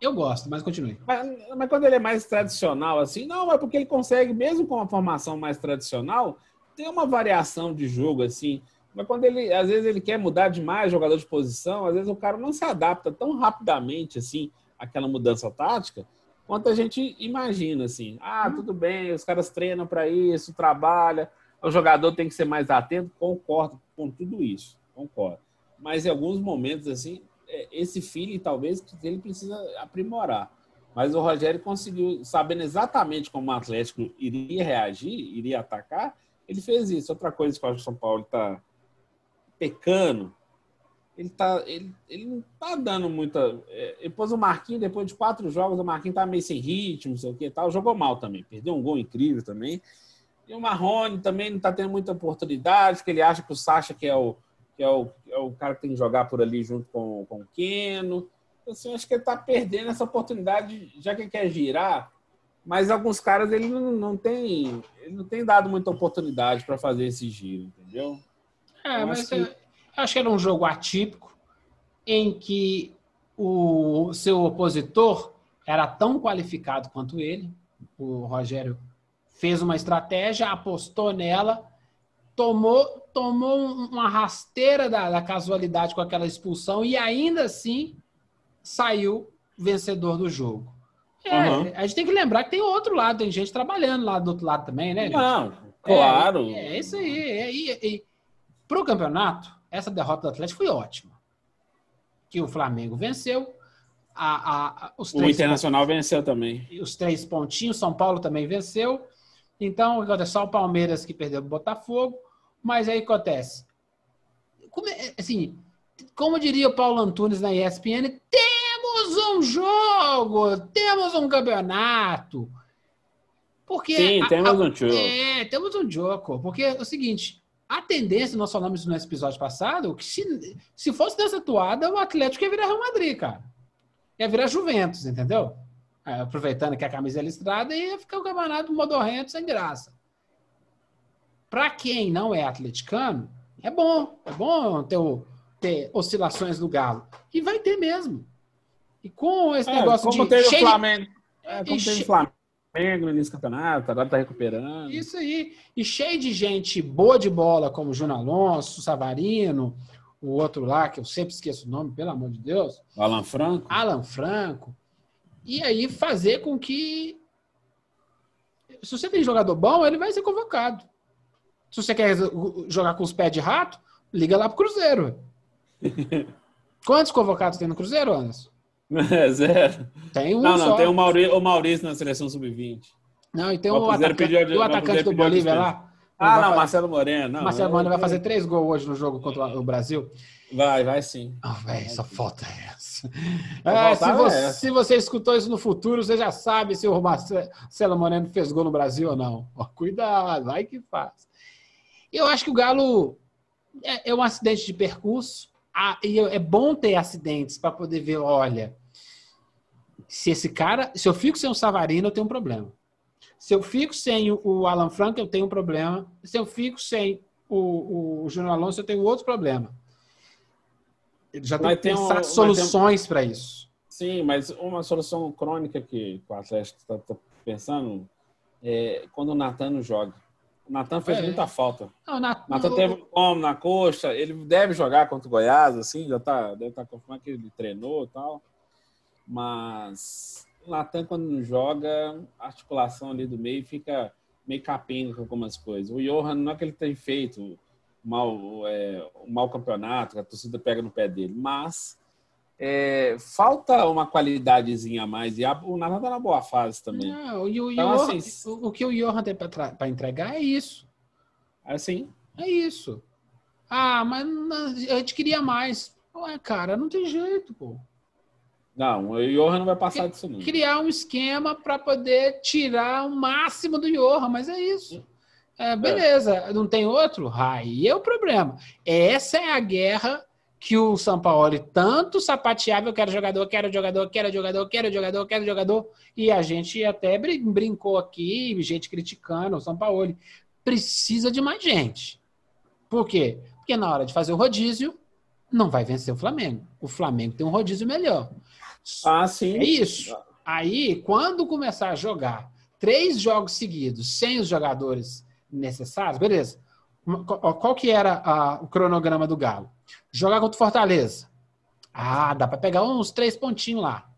eu gosto, mas continue. Mas, mas, quando ele é mais tradicional, assim, não, é porque ele consegue, mesmo com uma formação mais tradicional, ter uma variação de jogo, assim. Mas quando ele, às vezes, ele quer mudar demais jogador de posição, às vezes o cara não se adapta tão rapidamente, assim, àquela mudança tática, quanto a gente imagina, assim. Ah, hum. tudo bem, os caras treinam para isso, trabalha, o jogador tem que ser mais atento, concordo com tudo isso, concordo. Mas em alguns momentos, assim, esse feeling talvez que ele precisa aprimorar. Mas o Rogério conseguiu, sabendo exatamente como o Atlético iria reagir, iria atacar, ele fez isso. Outra coisa que eu acho que o São Paulo está pecando, ele, tá, ele, ele não está dando muita. É, ele pôs o Marquinhos, depois de quatro jogos, o Marquinhos tá meio sem ritmo, não sei o que tal. Jogou mal também, perdeu um gol incrível também. E o Marrone também não está tendo muita oportunidade, porque ele acha que o Sacha, que é o, que é o, é o cara que tem que jogar por ali junto com, com o Keno. Então, assim, acho que ele está perdendo essa oportunidade, já que ele quer girar, mas alguns caras ele não, não tem ele não tem dado muita oportunidade para fazer esse giro, entendeu? É, mas acho que... acho que era um jogo atípico em que o seu opositor era tão qualificado quanto ele. O Rogério fez uma estratégia, apostou nela tomou, tomou uma rasteira da, da casualidade com aquela expulsão e ainda assim saiu vencedor do jogo. É, uhum. A gente tem que lembrar que tem outro lado, tem gente trabalhando lá do outro lado também, né? Não, claro. É, é isso aí. É, Para o campeonato, essa derrota do Atlético foi ótima. Que o Flamengo venceu. A, a, os o Internacional venceu também. Os três pontinhos, São Paulo também venceu. Então, é só o Palmeiras que perdeu o Botafogo. Mas aí acontece. Como, é, assim, como diria o Paulo Antunes na ESPN, temos um jogo, temos um campeonato. Porque Sim, a, temos um jogo. É, temos um jogo. Porque é o seguinte, a tendência, nós falamos no episódio passado, que se, se fosse dessa toada, o Atlético ia virar Real Madrid, cara. Ia virar Juventus, entendeu? Aproveitando que a camisa é listrada, ia ficar o campeonato modorrento sem graça. Para quem não é atleticano, é bom. É bom ter, ter oscilações do Galo. E vai ter mesmo. E com esse é, negócio como de. Teve o Flamengo. É, como teve o Flamengo no início do campeonato, agora tá recuperando. Isso aí. E cheio de gente boa de bola, como Júnior Alonso, Savarino, o outro lá, que eu sempre esqueço o nome, pelo amor de Deus. Alan Franco. Alan Franco. E aí fazer com que. Se você tem jogador bom, ele vai ser convocado. Se você quer jogar com os pés de rato, liga lá pro Cruzeiro. Quantos convocados tem no Cruzeiro, Anderson? É, zero. Tem um Não, só. não, tem o Maurício, o Maurício na seleção sub-20. Não, e tem O o, atacante, pediu- o atacante do Bolívia lá. Ah, não, fa- Marcelo Moreno. Não, Marcelo Moreno vai fazer três gols hoje no jogo contra o Brasil. Vai, vai sim. Ah, velho, só falta essa. Só É, se, você, essa. se você escutou isso no futuro, você já sabe se o Marcelo Moreno fez gol no Brasil ou não. Ó, cuidado, vai que faz. Eu acho que o Galo é, é um acidente de percurso. Ah, e é bom ter acidentes para poder ver, olha, se esse cara, se eu fico sem o Savarino, eu tenho um problema. Se eu fico sem o- Alan Franco, eu tenho um problema. Se eu fico sem o, o Júnior Alonso, eu tenho outro problema. Ele já que tem um- pensar tem- soluções para isso. Sim, mas uma solução crônica que o Atlético está pensando é quando o Natan joga. O Natan fez É. muita falta. Não, O Natan teve um como na coxa, ele deve jogar contra o Goiás, assim, já tá, deve estar confirmado que ele treinou e tal. Mas o Natan, quando não joga, a articulação ali do meio fica meio capenga com algumas coisas. O Johan, não é que ele tem feito mal, é, um mau campeonato, que a torcida pega no pé dele, mas é, falta uma qualidadezinha a mais. E a, o Natan tá na boa fase também. Não, e o, Então, Johan- assim, o, o que o Johan tem para entregar é isso. Assim, É isso. Ah, mas a gente queria mais. Ué, cara, não tem jeito, pô. não, o Johan não vai passar disso não. Criar um esquema para poder tirar o máximo do Johan, mas é isso. É, beleza, não tem outro? Aí é o problema. Essa é a guerra que o São Paulo tanto sapateava, eu quero jogador, quero jogador, quero jogador, quero jogador, quero jogador, e a gente até brin- brincou aqui, gente criticando o São Paulo. Precisa de mais gente. Por quê? Porque na hora de fazer o rodízio, não vai vencer o Flamengo. O Flamengo tem um rodízio melhor. Ah, sim. É isso. Aí, quando começar a jogar três jogos seguidos sem os jogadores necessários, beleza. Qual que era ah, o cronograma do Galo? Jogar contra o Fortaleza. Ah, dá para pegar uns três pontinhos lá.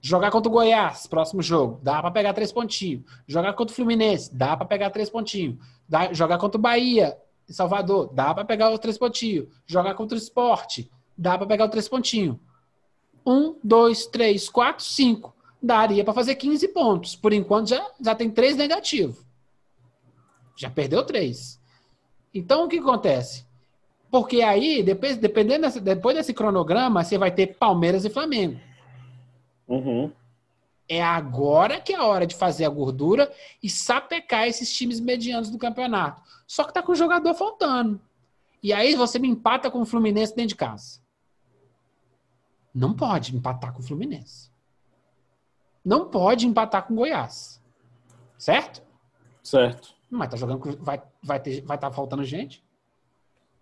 Jogar contra o Goiás, próximo jogo, dá para pegar três pontinhos. Jogar contra o Fluminense, dá para pegar três pontinhos. Dá- jogar contra o Bahia, em Salvador, dá para pegar os três pontinhos. Jogar contra o Esporte, dá para pegar os três pontinhos. Um, dois, três, quatro, cinco. Daria para fazer 15 pontos. Por enquanto já, já tem três negativos. Já perdeu três. Então o que acontece? Porque aí, depois, dependendo desse, depois desse cronograma, você vai ter Palmeiras e Flamengo. Uhum. É agora que é a hora de fazer a gordura e sapecar esses times medianos do campeonato. Só que tá com o jogador faltando. E aí você me empata com o Fluminense dentro de casa. Não pode empatar com o Fluminense. Não pode empatar com o Goiás. Certo? Certo. Mas tá jogando. Vai estar vai ter, vai tá faltando gente?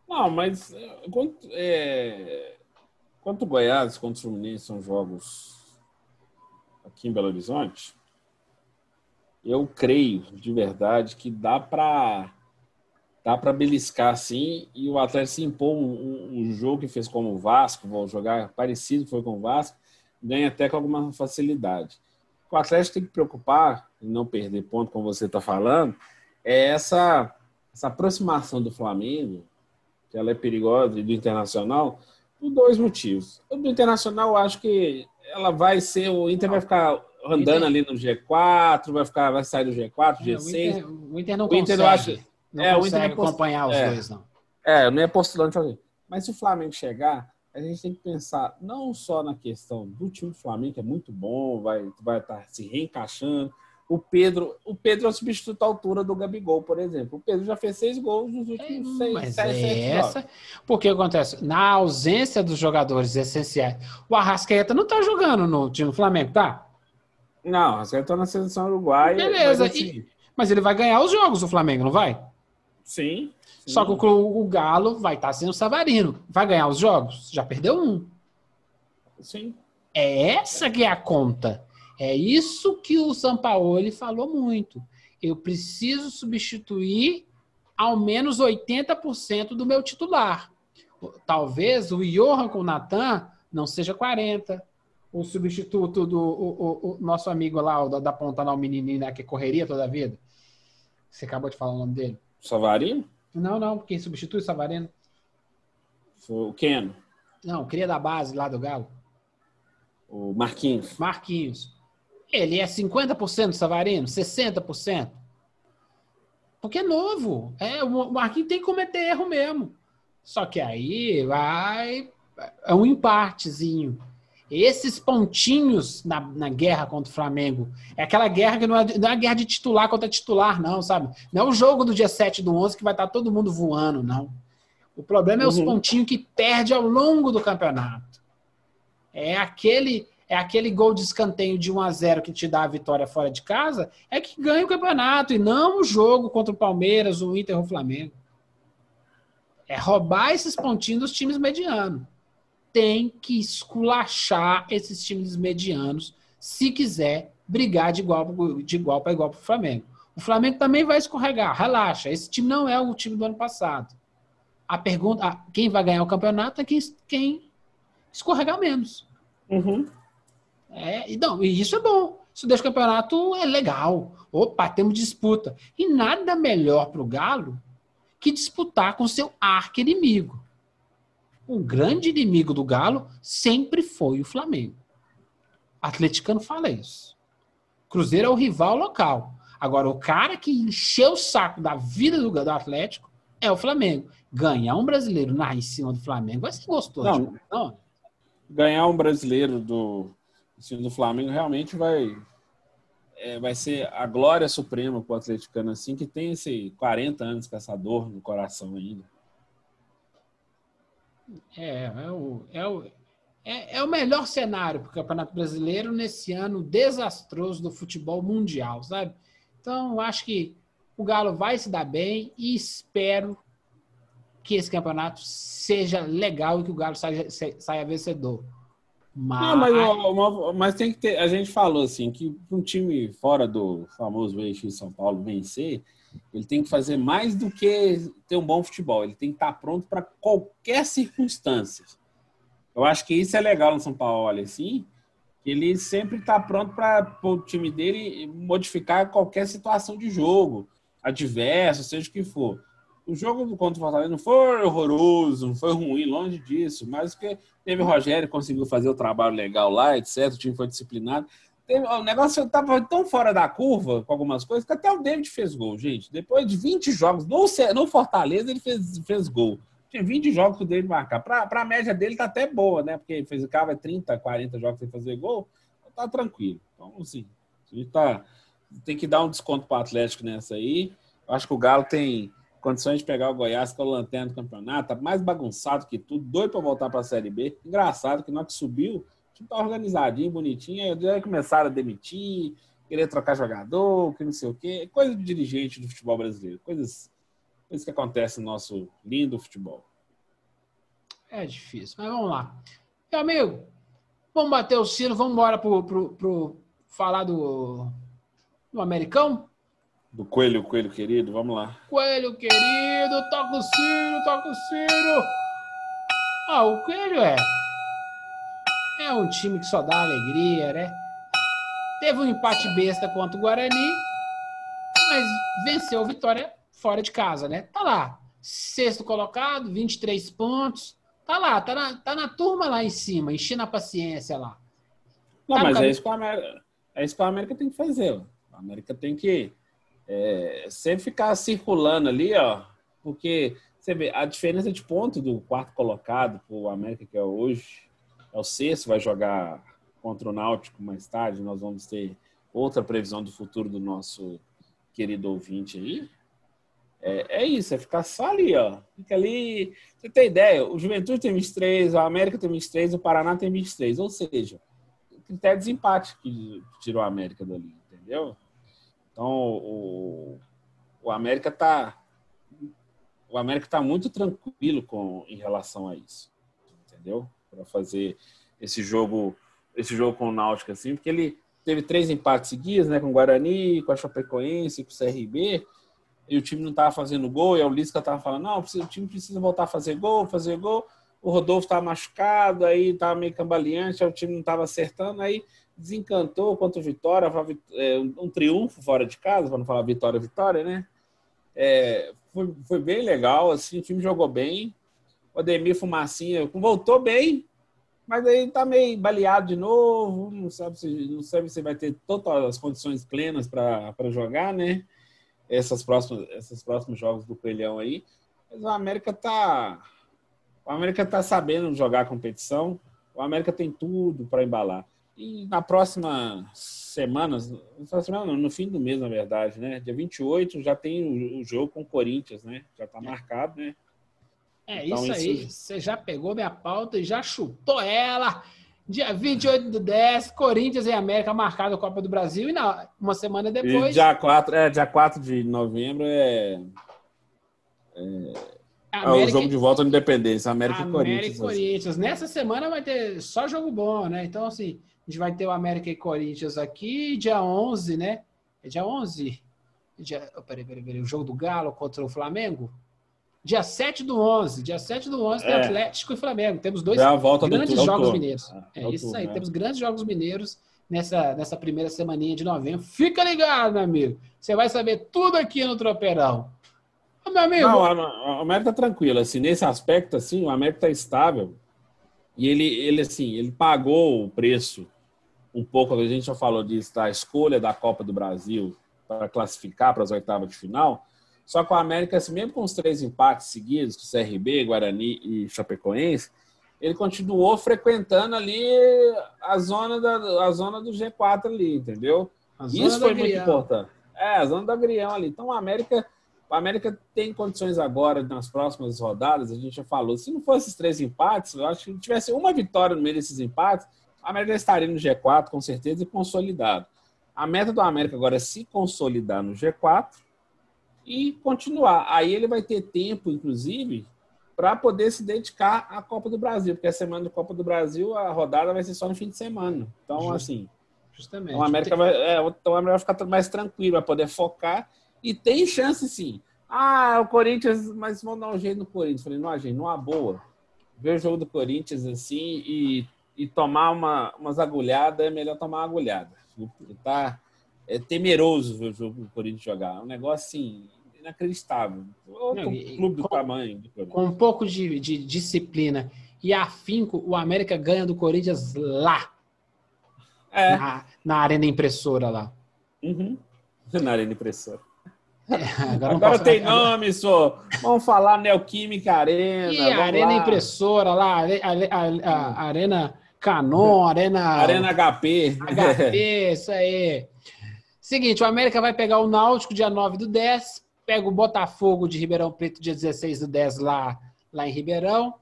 Não, mas é, quanto, é, quanto Goiás contra o Fluminense são jogos aqui em Belo Horizonte, eu creio de verdade que dá para dá para beliscar sim e o Atlético se impor um jogo que fez como o Vasco, vou jogar parecido que foi com o Vasco, ganha até com alguma facilidade. O Atlético tem que preocupar em não perder ponto, como você está falando, é essa, essa aproximação do Flamengo que ela é perigosa e do Internacional, por dois motivos. O do Internacional, eu acho que ela vai ser, o Inter vai ficar andando ali no G4, vai ficar, vai sair do G4, É, o, G6. Inter, o Inter não O Inter, consegue. eu acho- não é, o consegue Inter é post- acompanhar os é. dois, não. É, eu não é postulante fazer. Mas se o Flamengo chegar, a gente tem que pensar não só na questão do time do Flamengo, que é muito bom, vai vai estar se reencaixando. O Pedro, o Pedro é o substituto à altura do Gabigol, por exemplo. O Pedro já fez seis gols nos É, últimos seis, mas sete, é sete essa. Porque acontece? Na ausência dos jogadores essenciais, o Arrascaeta não tá jogando no time do Flamengo, tá? Não, você está na seleção uruguaia. Beleza, mas, assim, Mas ele vai ganhar os jogos do Flamengo, não vai? sim, sim. Só que o, o Galo vai estar sendo o Savarino. Vai ganhar os jogos? Já perdeu um. Sim. É essa que é a conta. É isso que o Sampaoli falou muito. Eu preciso substituir ao menos 80% do meu titular. Talvez o Johan com o Natan não seja 40%. O substituto do o, o- o nosso amigo lá, o da, da ponta lá, o menininho né, que correria toda a vida. Você acabou de falar o nome dele? Savarino? Não, não, quem substitui o Savarino? O Keno. Não, cria da base lá do Galo. O Marquinhos. Marquinhos. Ele é 50% Savarino? 60%? Porque é novo. É, o Marquinhos tem que cometer erro mesmo. Só que aí vai. É um empatezinho. Esses pontinhos na, na guerra contra o Flamengo. É aquela guerra que não é, não é guerra de titular contra titular, não, sabe? Não é o jogo do dia 7 do 11 que vai estar todo mundo voando, não. O problema é os uhum. pontinhos que perde ao longo do campeonato. É aquele é aquele gol de escanteio de 1 a 0 que te dá a vitória fora de casa, é que ganha o campeonato e não o jogo contra o Palmeiras, o Inter ou o Flamengo. É roubar esses pontinhos dos times medianos. Tem que esculachar esses times medianos se quiser brigar de igual, de igual para igual para o Flamengo. O Flamengo também vai escorregar, relaxa. Esse time não é o time do ano passado. A pergunta, quem vai ganhar o campeonato é quem, quem escorregar menos. Uhum. É, e, não, e isso é bom. Isso deixa o campeonato é legal. Opa, temos disputa. E nada melhor para o Galo que disputar com seu arqui-inimigo. O grande inimigo do Galo sempre foi o Flamengo. Atleticano fala isso. Cruzeiro é o rival local. Agora, o cara que encheu o saco da vida do, do Atlético é o Flamengo. Ganhar um brasileiro na em cima do Flamengo vai ser gostoso. Não, não. Ganhar um brasileiro do, o time do Flamengo realmente vai é, vai ser a glória suprema para o atleticano assim, que tem esse 40 anos com essa dor no coração ainda. É, é o, é o, é, é o melhor cenário para o Campeonato Brasileiro nesse ano desastroso do futebol mundial, sabe? Então, acho que o Galo vai se dar bem e espero que esse campeonato seja legal e que o Galo saia, saia vencedor. Mas... Não, mas, mas, tem que ter. A gente falou assim que um time fora do famoso eixo de São Paulo vencer, ele tem que fazer mais do que ter um bom futebol. Ele tem que estar pronto para qualquer circunstância. Eu acho que isso é legal no São Paulo, assim, que ele sempre está pronto para o time dele modificar qualquer situação de jogo, adverso, seja o que for. O jogo contra o Fortaleza não foi horroroso, não foi ruim, longe disso, mas que teve o Rogério, conseguiu fazer o trabalho legal lá, etc. O time foi disciplinado. Teve, o negócio estava tão fora da curva com algumas coisas que até o David fez gol, gente. Depois de 20 jogos, no, no Fortaleza ele fez, fez gol. Tinha 20 jogos que o David marcar. Para a média dele tá até boa, né? Porque fez o cara 30, 40 jogos sem fazer gol, então tá tranquilo. Então, assim, a gente tá, tem que dar um desconto para o Atlético nessa aí. Acho que o Galo tem condições de pegar o Goiás, que é o lanterna do campeonato, tá mais bagunçado que tudo, doido para voltar para a Série B. Engraçado que na que subiu, o tá organizadinho, bonitinho, aí já começaram a demitir, querer trocar jogador, que não sei o quê. Coisa de dirigente do futebol brasileiro, coisas, coisas que acontecem no nosso lindo futebol. É difícil, mas vamos lá. Meu amigo, vamos bater o sino, vamos embora pro, pro, pro falar do, do Americão? Do Coelho, Coelho querido, vamos lá. Coelho querido, toca o sino, toca o sino. Ah, o Coelho é. É um time que só dá alegria, né? Teve um empate besta contra o Guarani, mas venceu a vitória fora de casa, né? Tá lá. Sexto colocado, 23 pontos. Tá lá, tá na, tá na turma lá em cima, enchendo a paciência lá. Não, tá mas é isso, que a América, é isso que a América tem que fazer. A América tem que é, sempre ficar circulando ali, ó, porque você vê a diferença de ponto do quarto colocado para o América, que é hoje, é o sexto, vai jogar contra o Náutico mais tarde. Nós vamos ter outra previsão do futuro do nosso querido ouvinte aí. É, é isso, é ficar só ali, ó. Fica ali. Você tem ideia? O Juventude tem 23, o América tem 23, o Paraná tem 23. Ou seja, critério de desempate que tirou a América dali, entendeu? Então, o, o América está o América está muito tranquilo com em relação a isso, entendeu? Para fazer esse jogo esse jogo com o Náutico assim, porque ele teve três empates seguidos, né, com o Guarani, com a Chapecoense, com o CRB, e o time não estava fazendo gol, e o Lisca estava falando, não, o time precisa voltar a fazer gol, fazer gol. O Rodolfo estava machucado, aí estava meio cambaleante, o time não estava acertando, aí desencantou contra o Vitória, é, um triunfo fora de casa, para não falar vitória, vitória, né? É, foi, foi bem legal, assim, o time jogou bem. O Ademir Fumacinha voltou bem, mas aí tá meio baleado de novo, não sabe se, não sabe se vai ter todas as condições plenas para jogar, né? Essas próximas, esses próximos jogos do Coelhão aí. Mas o América tá. O América tá sabendo jogar a competição. O América tem tudo para embalar. E na próxima semana, no fim do mês, na verdade, né? Dia 28 já tem o, jogo com o Corinthians, né? Já tá marcado, né? É então, isso aí. Isso... Você já pegou minha pauta e já chutou ela. Dia 28 do 10, Corinthians e América marcado a Copa do Brasil. E na, uma semana depois. E dia 4, é, dia 4 de novembro é. é... América, é o jogo de volta à Independência, América, América e Corinthians. América e Corinthians. Nessa semana vai ter só jogo bom, né? Então, assim, a gente vai ter o América e Corinthians aqui, dia 11, né? É dia 11? Dia... Oh, peraí, peraí, peraí. O jogo do Galo contra o Flamengo? Dia 7 do 11. Dia 7 do 11 é. tem Atlético e Flamengo. Temos dois grandes do, jogos mineiros. É, é isso aí. Né? Temos grandes jogos mineiros nessa, nessa primeira semaninha de novembro. Fica ligado, meu amigo. Você vai saber tudo aqui no Tropeirão. Meu amigo. Não, o América tá tranquilo. Assim, nesse aspecto, assim, o América tá estável. E ele, ele, assim, ele pagou o preço um pouco, a gente já falou disso, da escolha da Copa do Brasil para classificar para as oitavas de final. Só que o América, assim, mesmo com os três empates seguidos, com CRB, Guarani e Chapecoense, ele continuou frequentando ali a zona, da, a zona do G4 ali, entendeu? Isso foi muito importante. É, a zona do Agrião ali. Então, o América, o América tem condições agora, nas próximas rodadas, a gente já falou, se não fosse esses três empates, eu acho que tivesse uma vitória no meio desses empates, a América estaria no G4, com certeza, e consolidado. A meta do América agora é se consolidar no G4 e continuar. Aí ele vai ter tempo, inclusive, para poder se dedicar à Copa do Brasil, porque a semana da Copa do Brasil, a rodada vai ser só no fim de semana. Então, Just, assim. Justamente. Então, a América vai, é, então a América vai ficar mais tranquilo, vai poder focar. E tem chance, sim. Ah, o Corinthians, mas vão dar um jeito no Corinthians. Falei, não, gente, não há boa. Ver o jogo do Corinthians assim e, e tomar uma, umas agulhadas, é melhor tomar uma agulhada. Tá, é temeroso ver o jogo do Corinthians jogar. É um negócio assim, inacreditável. Outro Não, clube do com, tamanho. Do com um pouco de, de, disciplina e afinco, o América ganha do Corinthians lá. É. Na, na arena impressora lá. Uhum. Na arena impressora. É, agora, agora tem nome, só. Vamos falar Neoquímica Arena. E Arena lá. Impressora lá, a, a, a, a Arena Canon, Arena. Arena HP. HP, isso aí. Seguinte, o América vai pegar o Náutico dia 9 do 10, pega o Botafogo de Ribeirão Preto dia 16 do 10 lá, lá em Ribeirão.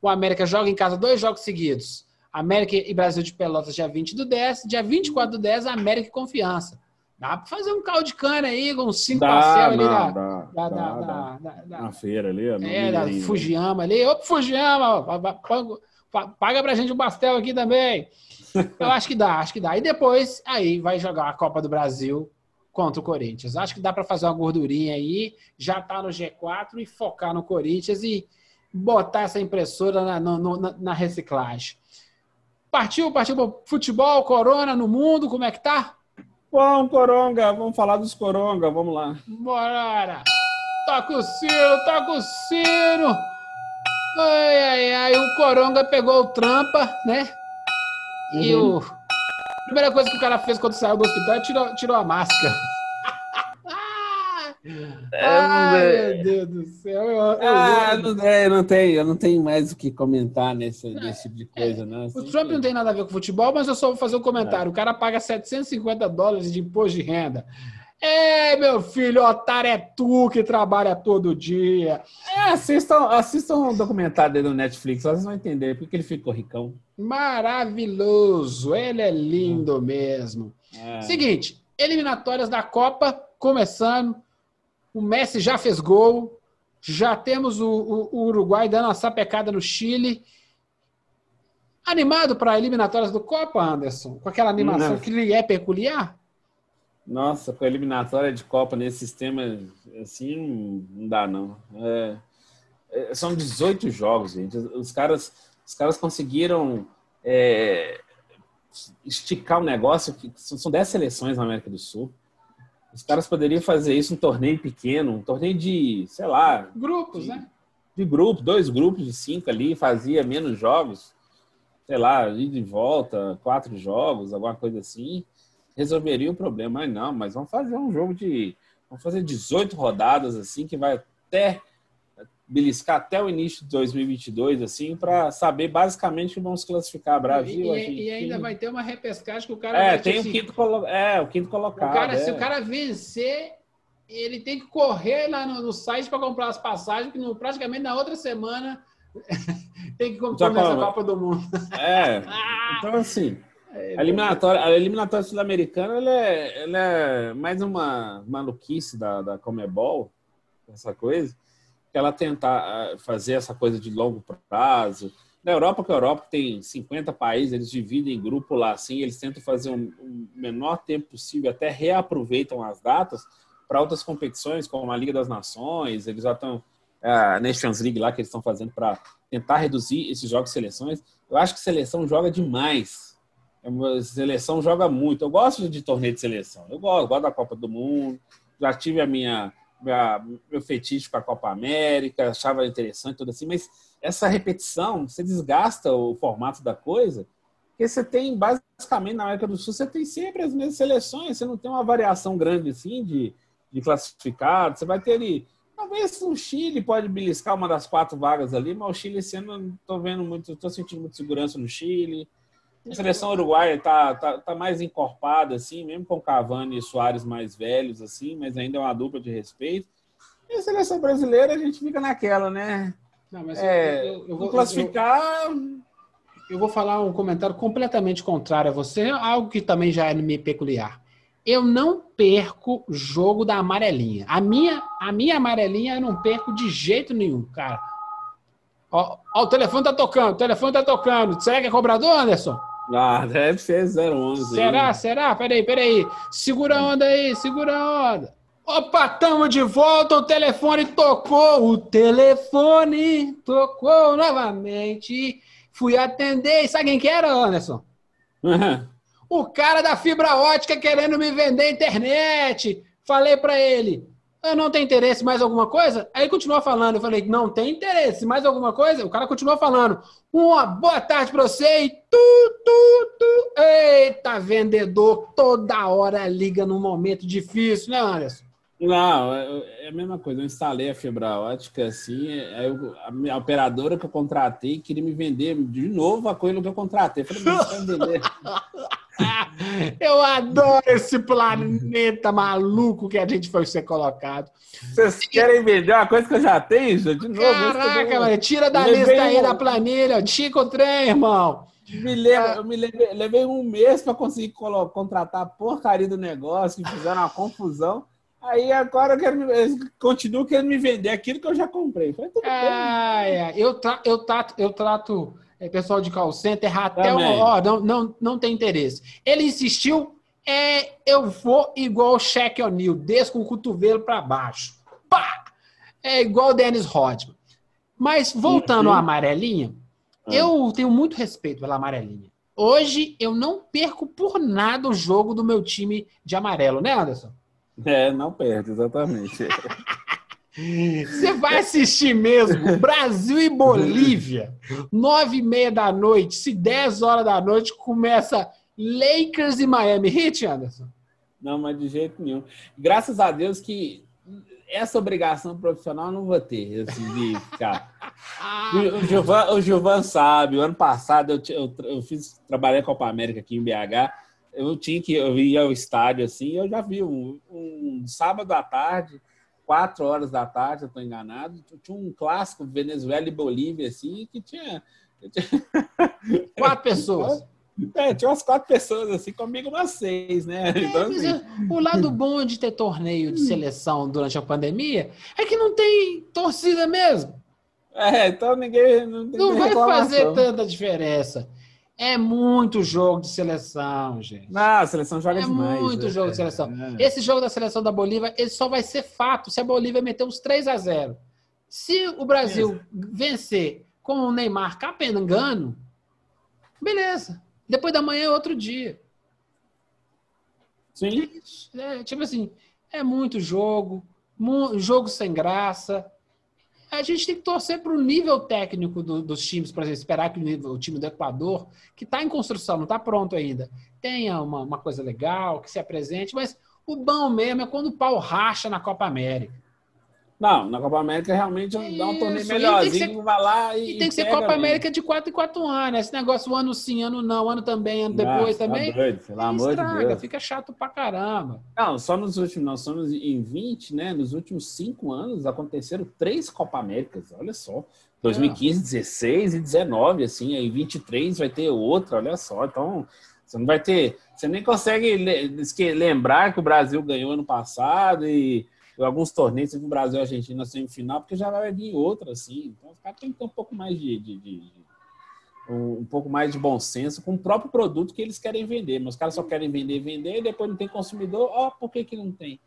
O América joga em casa dois jogos seguidos. América e Brasil de Pelotas dia 20 do 10. Dia 24 do 10, América e Confiança. Dá para fazer um caldo de cana aí com cinco parcelas ali da, da, da, da, na feira ali. É, da Fujiyama ali. Opa, Fujiyama, paga pra gente um pastel aqui também. Eu acho que dá, acho que dá. E depois, aí vai jogar a Copa do Brasil contra o Corinthians. Acho que dá para fazer uma gordurinha aí, já tá no G4 e focar no Corinthians e botar essa impressora na, na, na reciclagem. Partiu, partiu pro futebol, corona no mundo, como é que tá? Bom, Coronga, vamos falar dos Coronga, vamos lá. Bora! Toca o sino, toca o sino! Ai, ai, ai, o Coronga pegou o trampa, né? Uhum. E o a primeira coisa que o cara fez quando saiu do hospital é tirou, tirou a máscara. É, Ai, meu Deus do céu. Eu, eu, ah, não, é, não tenho, eu não tenho mais o que comentar nesse, nesse tipo de coisa, não. Assim, o Trump não tem nada a ver com futebol, mas eu só vou fazer um comentário. É. O cara paga 750 dólares de imposto de renda. É, meu filho, otário é tu que trabalha todo dia. É, assistam, assistam um documentário dele no Netflix, vocês vão entender porque ele ficou ricão. Maravilhoso, ele é lindo mesmo. É. Seguinte, eliminatórias da Copa começando. O Messi já fez gol. Já temos o, o, o Uruguai dando uma sapecada no Chile. Animado para eliminatórias do Copa, Anderson? Com aquela animação Não. que lhe é peculiar? Nossa, com a eliminatória de Copa nesse sistema assim, não dá não. É, é, são 18 jogos, gente. Os caras, os caras conseguiram é, esticar o negócio. Que são 10 seleções na América do Sul. Os caras poderiam fazer isso um torneio pequeno, um torneio de, sei lá. Grupos, de, né? de grupo, dois grupos de cinco ali, fazia menos jogos, sei lá, ida e volta, quatro jogos, alguma coisa assim, resolveria o problema. Mas não, mas vamos fazer um jogo de. Vamos fazer 18 rodadas, assim, que vai até beliscar até o início de 2022, assim, para saber basicamente que vamos classificar Brasil. E, e, ainda vai ter uma repescagem que o cara. É, tem assim, o quinto, colo... é, o quinto colocado. O cara, é. Se o cara vencer, ele tem que correr lá no, no site para comprar as passagens, que no, praticamente na outra semana tem que comprar essa Copa do Mundo. É. Então, assim. É, a eliminatória, a eliminatória sul-americana ela é, ela é mais uma maluquice da, da Comebol, essa coisa ela tentar ah, fazer essa coisa de longo prazo. Na Europa, que a Europa tem 50 países, eles dividem em grupo lá assim, eles tentam fazer um, um menor tempo possível, até reaproveitam as datas para outras competições, como a Liga das Nações, eles já estão é, a Nations League lá que eles estão fazendo para tentar reduzir esses jogos de seleções. Eu acho que seleção joga demais. A seleção joga muito. Eu gosto de torneio de seleção. Eu gosto, gosto da Copa do Mundo. Já tive a minha minha, meu fetiche com a Copa América, achava interessante, tudo assim, mas essa repetição, você desgasta o formato da coisa, porque você tem, basicamente, na América do Sul, você tem sempre as mesmas seleções, você não tem uma variação grande assim de, de classificado, você vai ter ali. Talvez o Chile pode beliscar uma das quatro vagas ali, mas o Chile esse ano não estou vendo muito, estou sentindo muita segurança no Chile. A seleção uruguaia está tá, tá mais encorpada, assim, mesmo com Cavani e Soares mais velhos, assim, mas ainda é uma dupla de respeito. E a seleção brasileira, a gente fica naquela, né? Não, mas é, eu, eu, eu, vou classificar. Eu, vou falar um comentário completamente contrário a você, algo que também já é meio peculiar. Eu não perco jogo da amarelinha. A minha, a minha amarelinha eu não perco de jeito nenhum, cara. Ó, ó, o telefone tá tocando, o telefone tá tocando. Será que é cobrador, Anderson? Ah, deve ser 011. Será? Aí. Será? Peraí, peraí. Segura a onda aí, segura a onda. Opa, tamo de volta, o telefone tocou, o telefone tocou novamente. Fui atender, sabe quem que era, Anderson? Uhum. O cara da fibra ótica querendo me vender internet. Falei para ele, eu não tem interesse mais alguma coisa? Aí ele continuou falando. Eu falei, não tem interesse mais alguma coisa? O cara continuou falando. Uma boa tarde para você e tu, tu, tu. Eita, vendedor, toda hora liga num momento difícil, né, Anderson? Não, é, é a mesma coisa. Eu instalei a fibra ótica assim, aí eu, a minha operadora que eu contratei queria me vender de novo a coisa que eu contratei. Eu falei, mas você vai vender. Eu adoro esse planeta maluco que a gente foi ser colocado. Vocês querem vender uma coisa que eu já tenho, De novo? Caraca, mano, tira da levei lista aí um... da planilha. Chico o trem, irmão. Me lembro, eu me levei, levei um mês para conseguir contratar a porcaria do negócio, que fizeram uma confusão. Aí agora eu quero, eu continuo querendo me vender aquilo que eu já comprei. Falei, ah, é. eu, tra eu, trato, eu trato é, pessoal de call center, até o, ó, não, não, não tem interesse. Ele insistiu, é, eu vou igual o Shaq O'Neal, desço com o cotovelo para baixo. Pá! É igual o Dennis Rodman. Mas voltando uhum. à amarelinha, uhum. eu tenho muito respeito pela amarelinha. Hoje eu não perco por nada o jogo do meu time de amarelo, né, Anderson? É, não perde, exatamente. Você vai assistir mesmo Brasil e Bolívia, nove e meia da noite, se dez horas da noite começa Lakers e Miami Heat, Anderson? Não, mas de jeito nenhum. Graças a Deus que essa obrigação profissional eu não vou ter, assim, de ficar. O Gilvan, o Gilvan sabe, o ano passado eu, eu, eu fiz, trabalhei com a Copa América aqui em BH, eu tinha que, eu ia ao estádio assim, eu já vi um, um sábado à tarde, quatro horas da tarde, eu estou enganado, tinha um clássico Venezuela e Bolívia, assim, que tinha. Quatro pessoas. É, tinha umas quatro pessoas, assim, comigo umas seis, né? É, então, assim... É, o lado bom de ter torneio de seleção durante a pandemia é que não tem torcida mesmo. É, então ninguém. Não, não vai fazer tanta diferença. É muito jogo de seleção, gente. Não, a seleção joga é demais. É muito jogo de seleção. É. Esse jogo da seleção da Bolívia, ele só vai ser fato se a Bolívia meter uns 3 a 0 Se o Brasil vencer com o Neymar capengando, beleza. Depois da manhã é outro dia. Sim. É, tipo assim, é muito jogo, jogo sem graça. A gente tem que torcer para o nível técnico do, dos times, por exemplo, esperar que o, nível, o time do Equador, que está em construção, não está pronto ainda, tenha uma, uma coisa legal, que se apresente, mas o bom mesmo é quando o pau racha na Copa América. Não, na Copa América realmente dá um torneio melhorzinho, vai lá e. E tem que ser Copa. América de 4 em 4 anos. Esse negócio ano sim, ano não, ano também, ano depois não, também. Tá doido, pelo amor estraga, de Deus. Fica chato pra caramba. Não, só nos últimos, nós somos em 20, né? Nos últimos 5 anos aconteceram três Copa Américas, olha só. 2015, é. 16 e 19, assim, aí 23 vai ter outra, olha só. Então, você não vai ter. Você nem consegue lembrar que o Brasil ganhou ano passado e alguns torneios, o Brasil e a Argentina na semifinal, porque já vai vir outra, assim. Então, os caras têm que ter um pouco mais de, de, de, de um, um, pouco mais de bom senso com o próprio produto que eles querem vender. Mas os caras só querem vender, vender, e depois não tem consumidor. Ó, oh, por que, que não tem?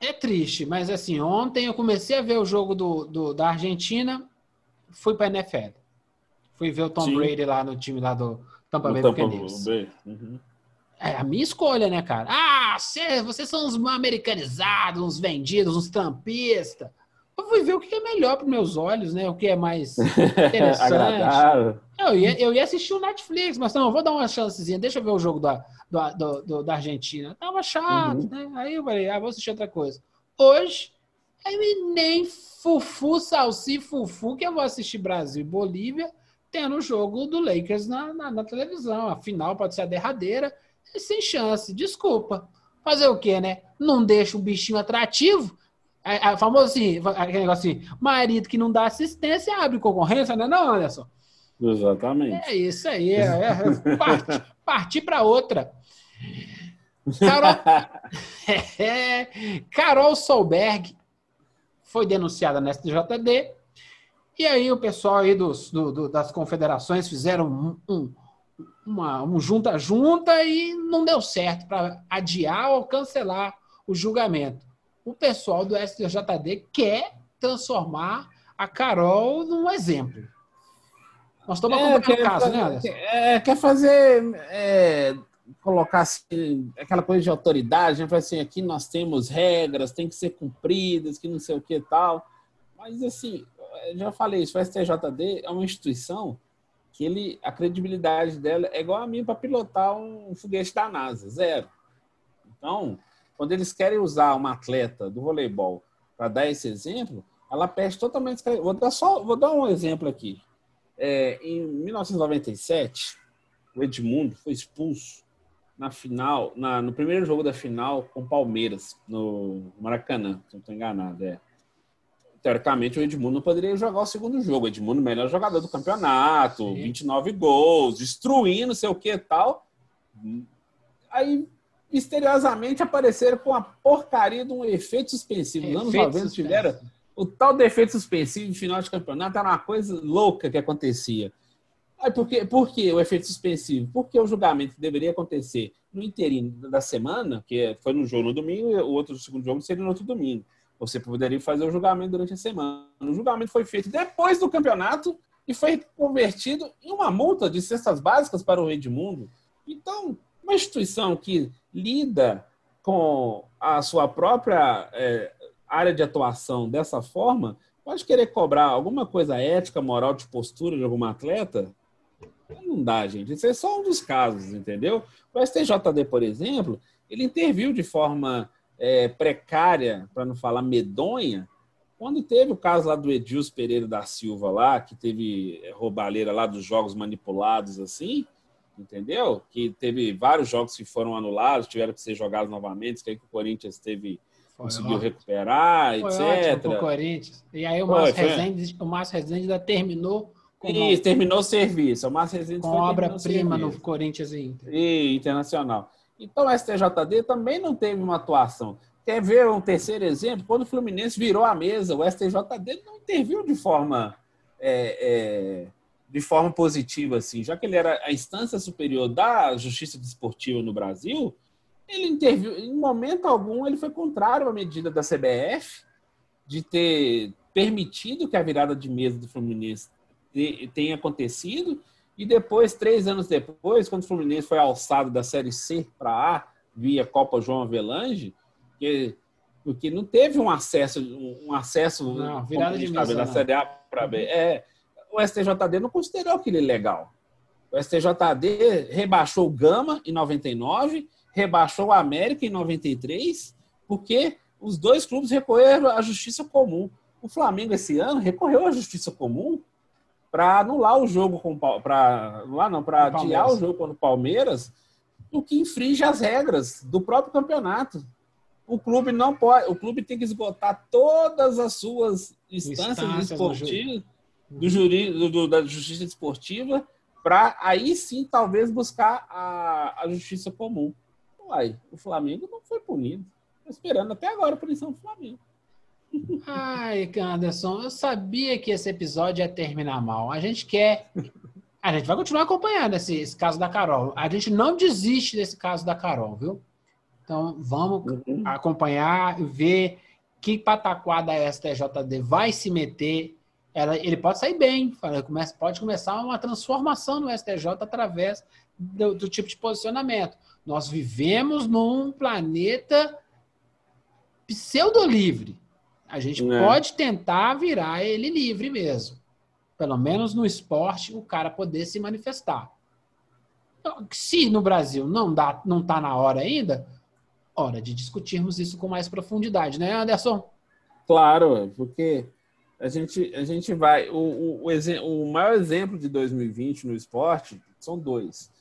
É triste, mas assim, ontem eu comecei a ver o jogo do, do da Argentina, fui para a NFL. Fui ver o Tom Sim. Brady lá no time lá do Tampa Bay Buccaneers. Uhum. É a minha escolha, né, cara? Ah, cê, vocês são uns americanizados, uns vendidos, uns trampistas. Eu fui ver o que é melhor para meus olhos, né? O que é mais interessante. eu, ia, eu ia assistir o Netflix, mas não, eu vou dar uma chancezinha. Deixa eu ver o jogo da, do, do, da Argentina. Tava chato, uhum. né? Aí eu falei, ah, vou assistir outra coisa. Hoje, aí nem fufu, salsi, fufu, que eu vou assistir Brasil e Bolívia, tendo o jogo do Lakers na, na, na televisão. A final pode ser a derradeira sem chance. Desculpa. Fazer o quê, né? Não deixa o bichinho atrativo. É, é, famoso assim, aquele negócio assim, marido que não dá assistência abre concorrência, né? Não, Anderson. Exatamente. É isso aí. É, é partir parti para outra. Carol, é, Carol Solberg foi denunciada na STJD. E aí o pessoal aí dos, do, do, das confederações fizeram um, um uma um junta-junta e não deu certo para adiar ou cancelar o julgamento. O pessoal do STJD quer transformar a Carol num exemplo. Nós estamos é, acompanhando o caso, né, Anderson? É, quer fazer. É, colocar assim, aquela coisa de autoridade, né? assim, aqui nós temos regras, tem que ser cumpridas, que não sei o que e tal. Mas, assim, já falei isso, o STJD é uma instituição que ele, a credibilidade dela é igual a mim para pilotar um foguete da NASA, zero. Então, quando eles querem usar uma atleta do voleibol para dar esse exemplo, ela perde totalmente. Vou dar só, vou dar um exemplo aqui. É, em 1997, o Edmundo foi expulso na final, na, no primeiro jogo da final com o Palmeiras no Maracanã, se não estou enganado, é teoricamente, o Edmundo não poderia jogar o segundo jogo. O Edmundo, melhor jogador do campeonato, Sim. 29 gols, destruindo, sei o que e tal. Aí, misteriosamente, apareceram com a porcaria de um efeito suspensivo. Nos anos 90 tiveram o tal defeito suspensivo em final de campeonato, era uma coisa louca que acontecia. Aí, por, quê? por que o efeito suspensivo? Porque o julgamento deveria acontecer no interino da semana, que foi no jogo no domingo, e o outro segundo jogo seria no outro domingo. Você poderia fazer o julgamento durante a semana. O julgamento foi feito depois do campeonato e foi convertido em uma multa de cestas básicas para o Edmundo. Então, uma instituição que lida com a sua própria é, área de atuação dessa forma, pode querer cobrar alguma coisa ética, moral, de postura de algum atleta? Não dá, gente. Isso é só um dos casos, entendeu? O STJD, por exemplo, ele interviu de forma é, precária, para não falar medonha, quando teve o caso lá do Edilson Pereira da Silva lá, que teve é, roubalheira lá dos jogos manipulados assim, entendeu? Que teve vários jogos que foram anulados, tiveram que ser jogados novamente, que aí que o Corinthians teve foi conseguiu ótimo. recuperar, foi etc. o Corinthians. E aí o Márcio Rezende, o Márcio Rezende ainda terminou com Isso, terminou o serviço. O Márcio Rezende com obra-prima no Corinthians e Inter. E Internacional. Então, o STJD também não teve uma atuação. Quer ver um terceiro exemplo? Quando o Fluminense virou a mesa, o STJD não interviu de forma, é, é, de forma positiva, assim. Já que ele era a instância superior da justiça desportiva no Brasil, ele interviu, em momento algum, ele foi contrário à medida da CBF de ter permitido que a virada de mesa do Fluminense tenha acontecido e depois, três anos depois, quando o Fluminense foi alçado da Série C para A, via Copa João Avelange, que Porque não teve um acesso, um acesso não, virada de mesa, da Série A para B. É, o STJD não considerou aquilo ilegal. O STJD rebaixou o Gama em 99, rebaixou o América em 93, porque os dois clubes recorreram à justiça comum. O Flamengo esse ano recorreu à justiça comum para anular o jogo com para lá não para adiar o jogo contra o Palmeiras, o que infringe as regras do próprio campeonato. O clube não pode, o clube tem que esgotar todas as suas instâncias, esportivas do, juri, do, da justiça esportiva para aí sim talvez buscar a, a justiça comum. Uai, o Flamengo não foi punido. Estou esperando até agora a punição do Flamengo. Ai, Anderson, eu sabia que esse episódio ia terminar mal. A gente quer. A gente vai continuar acompanhando esse, esse caso da Carol. A gente não desiste desse caso da Carol, viu? Então, vamos uhum. acompanhar, ver que pataquada a STJD vai se meter. Ela, ele pode sair bem, pode começar uma transformação no STJ através do, do tipo de posicionamento. Nós vivemos num planeta pseudo-livre. A gente é. pode tentar virar ele livre mesmo. Pelo menos no esporte, o cara poder se manifestar. Então, se no Brasil não dá, não está na hora ainda, hora de discutirmos isso com mais profundidade, né, Anderson? Claro, porque a gente, a gente vai. O, o, o, o maior exemplo de 2020 no esporte são dois: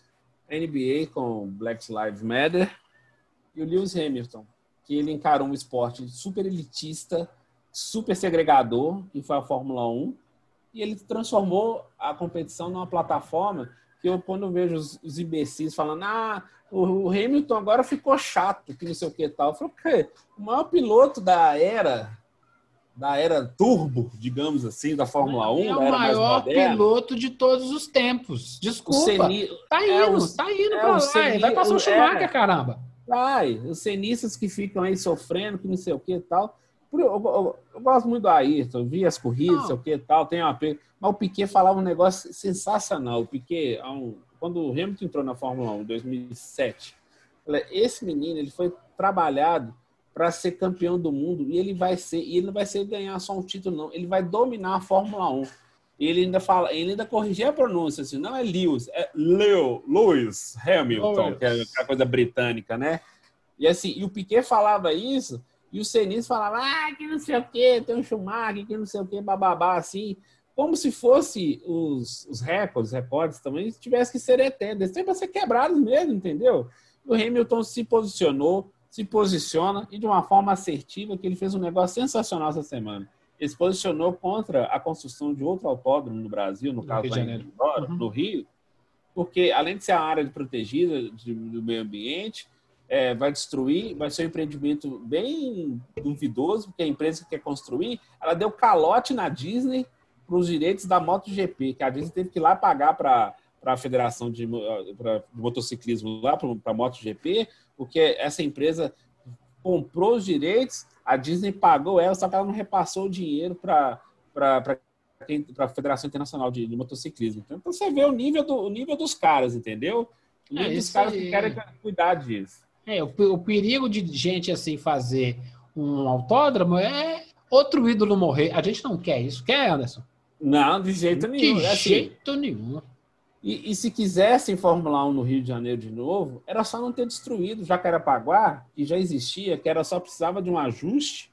NBA com Black Lives Matter e o Lewis Hamilton, que ele encarou um esporte super elitista, super segregador, que foi a Fórmula 1, e ele transformou a competição numa plataforma que eu, quando eu vejo os, os imbecis falando, ah, o, o, Hamilton agora ficou chato, que não sei o que tal. Eu falo, que o maior piloto da era, da era turbo, digamos assim, da Fórmula 1, é o maior piloto de todos os tempos. Desculpa. Ceni... Tá indo, é o, tá indo é pra lá. Ceni... Vai passar o Schumacher, é... caramba. Vai, os cenistas que ficam aí sofrendo, que não sei o que tal. Eu, eu, eu, gosto muito do Ayrton, vi as corridas, não sei o que tal, tem uma Mas o Piquet falava um negócio sensacional. O Piquet, um, quando o Hamilton entrou na Fórmula 1 em 2007, esse menino ele foi trabalhado para ser campeão do mundo e ele vai ser, e ele não vai ser ganhar só um título, não, ele vai dominar a Fórmula 1. E ele ainda fala, ele ainda corrigia a pronúncia, assim, não é Lewis, é Leo, Lewis Hamilton, Lewis. que é aquela coisa britânica, né? E assim, e o Piquet falava isso, e o Senis falava, ah, que não sei o que, tem um Schumacher, que não sei o que, bababá, assim, como se fosse os, os recordes, recordes também, tivesse que ser eternos, tem para ser quebrados mesmo, entendeu? O Hamilton se posicionou, se posiciona e de uma forma assertiva que ele fez um negócio sensacional essa semana. Ele se posicionou contra a construção de outro autódromo no Brasil, no, no caso Rio em Embora, uhum. no Rio, porque além de ser a área protegida de, do meio ambiente, é, vai destruir, vai ser um empreendimento bem duvidoso, porque a empresa que quer construir, ela deu calote na Disney para os direitos da MotoGP, que a Disney teve que ir lá pagar para a Federação de, pra, de Motociclismo, lá para a MotoGP, porque essa empresa comprou os direitos, a Disney pagou ela, só que ela não repassou o dinheiro para a Federação Internacional de, de Motociclismo. Então, então, você vê o nível, do, o nível dos caras, entendeu? O nível é, dos caras aí. que querem cuidar disso. É, o, o perigo de gente assim fazer um autódromo é outro ídolo morrer. A gente não quer isso. Quer, Anderson? Não, de jeito nenhum. De assim, jeito nenhum. E, e, se quisessem Fórmula 1 no Rio de Janeiro de novo, era só não ter destruído Jacarepaguá, que já existia, que era só precisava de um ajuste,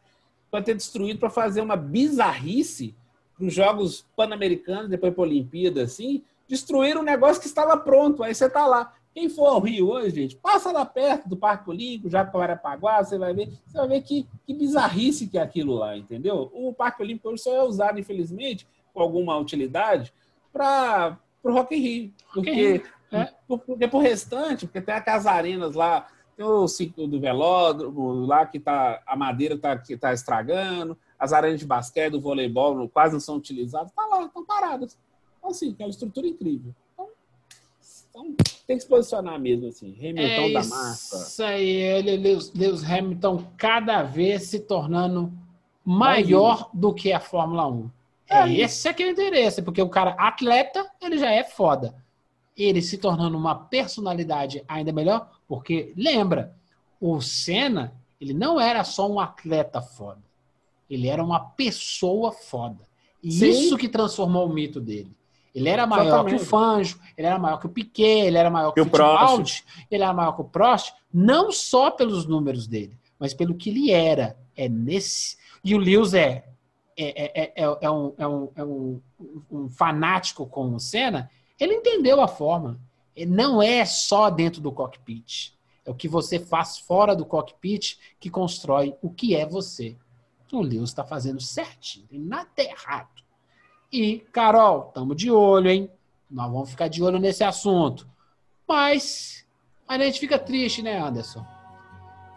para ter destruído para fazer uma bizarrice para os Jogos Pan-Americanos, depois para a Olimpíada, assim, destruir um negócio que estava pronto. Aí você está lá. Quem for ao Rio hoje, gente, passa lá perto do Parque Olímpico, Jacarepaguá, você vai ver, você vai ver que, que bizarrice que é aquilo lá, entendeu? O Parque Olímpico hoje só é usado, infelizmente, com alguma utilidade para o Rock in Rio. Porque, é. porque pro restante, porque tem aquelas arenas lá, tem o ciclo do velódromo lá que tá, a madeira está que tá estragando, as arenas de basquete, do voleibol quase não são utilizadas, tá lá, estão paradas. Então, assim, é uma estrutura incrível. Então, então, tem que se posicionar mesmo, assim. Hamilton é da massa. Isso aí, ele, Lewis, Lewis Hamilton cada vez se tornando maior do que a Fórmula 1. É, é esse é que é o interesse, porque o cara atleta, ele já é foda. Ele se tornando uma personalidade ainda melhor, porque lembra, o Senna, Ele não era só um atleta foda. Ele era uma pessoa foda. E Sim. isso que transformou o mito dele. Ele era maior Exatamente. que o Fanjo, ele era maior que o Piquet, ele era maior que Que o. Fittipaldi, ele era maior que o Prost, não só pelos números dele, mas pelo que ele era. É nesse. E o Lewis é, é, é, é, é um, é, um, é um, um fanático com o Senna. Ele entendeu a forma. Ele não é só dentro do cockpit. É o que você faz fora do cockpit que constrói o que é você. O Lewis está fazendo certinho, nada errado. E, Carol, estamos de olho, hein? Nós vamos ficar de olho nesse assunto. Mas a gente fica triste, né, Anderson?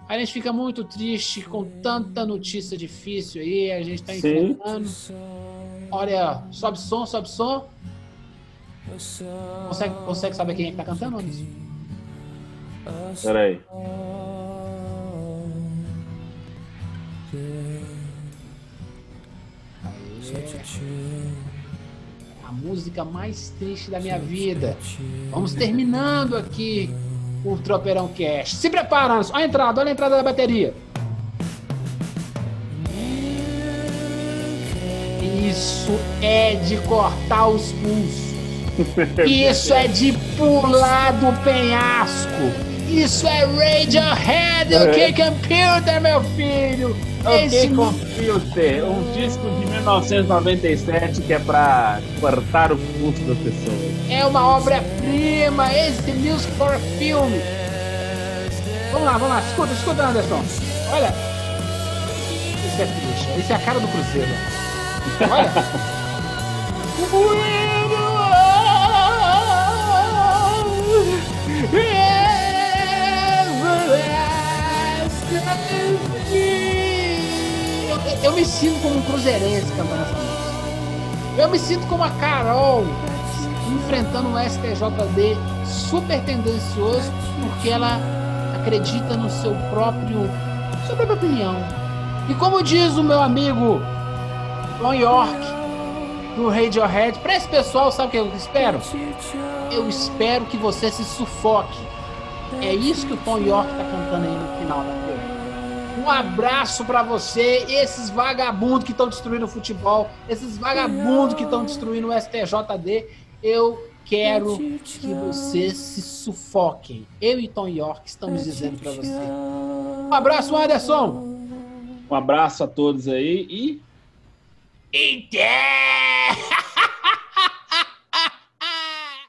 A gente fica muito triste com tanta notícia difícil aí. A gente está enfrentando. Olha, sobe som, sobe som. Consegue, consegue saber quem é que tá cantando, Anderson? Peraí. A música mais triste da minha vida. Vamos terminando aqui o Tropeirão Cast. Se prepara, Anderson. Olha a entrada, olha a entrada da bateria. Isso é de cortar os pulsos. Isso é de pular do penhasco. Isso é Radiohead, ok, computer, meu filho. Ok, Computer, um disco de 1997 que é pra cortar o pulso das pessoas. é uma obra-prima. Esse Music for Film. Vamos lá, vamos lá. Escuta, escuta, Anderson. Olha. Isso é triste. Isso é a cara do Cruzeiro. Olha. Eu, me sinto como um cruzeirense cantando essa música. Eu me sinto como a Carol enfrentando um STJD super tendencioso porque ela acredita no seu próprio, sua própria opinião. E como diz o meu amigo Tom York do Radiohead, para esse pessoal, sabe o que eu espero? Eu espero que você se sufoque. É isso que o Tom York tá cantando aí no final da. Um abraço pra você, esses vagabundos que estão destruindo o futebol, esses vagabundos que estão destruindo o STJD. Eu quero que vocês se sufoquem. Eu e Tom York estamos dizendo pra você. Um abraço, Anderson. Um abraço a todos aí e Inter!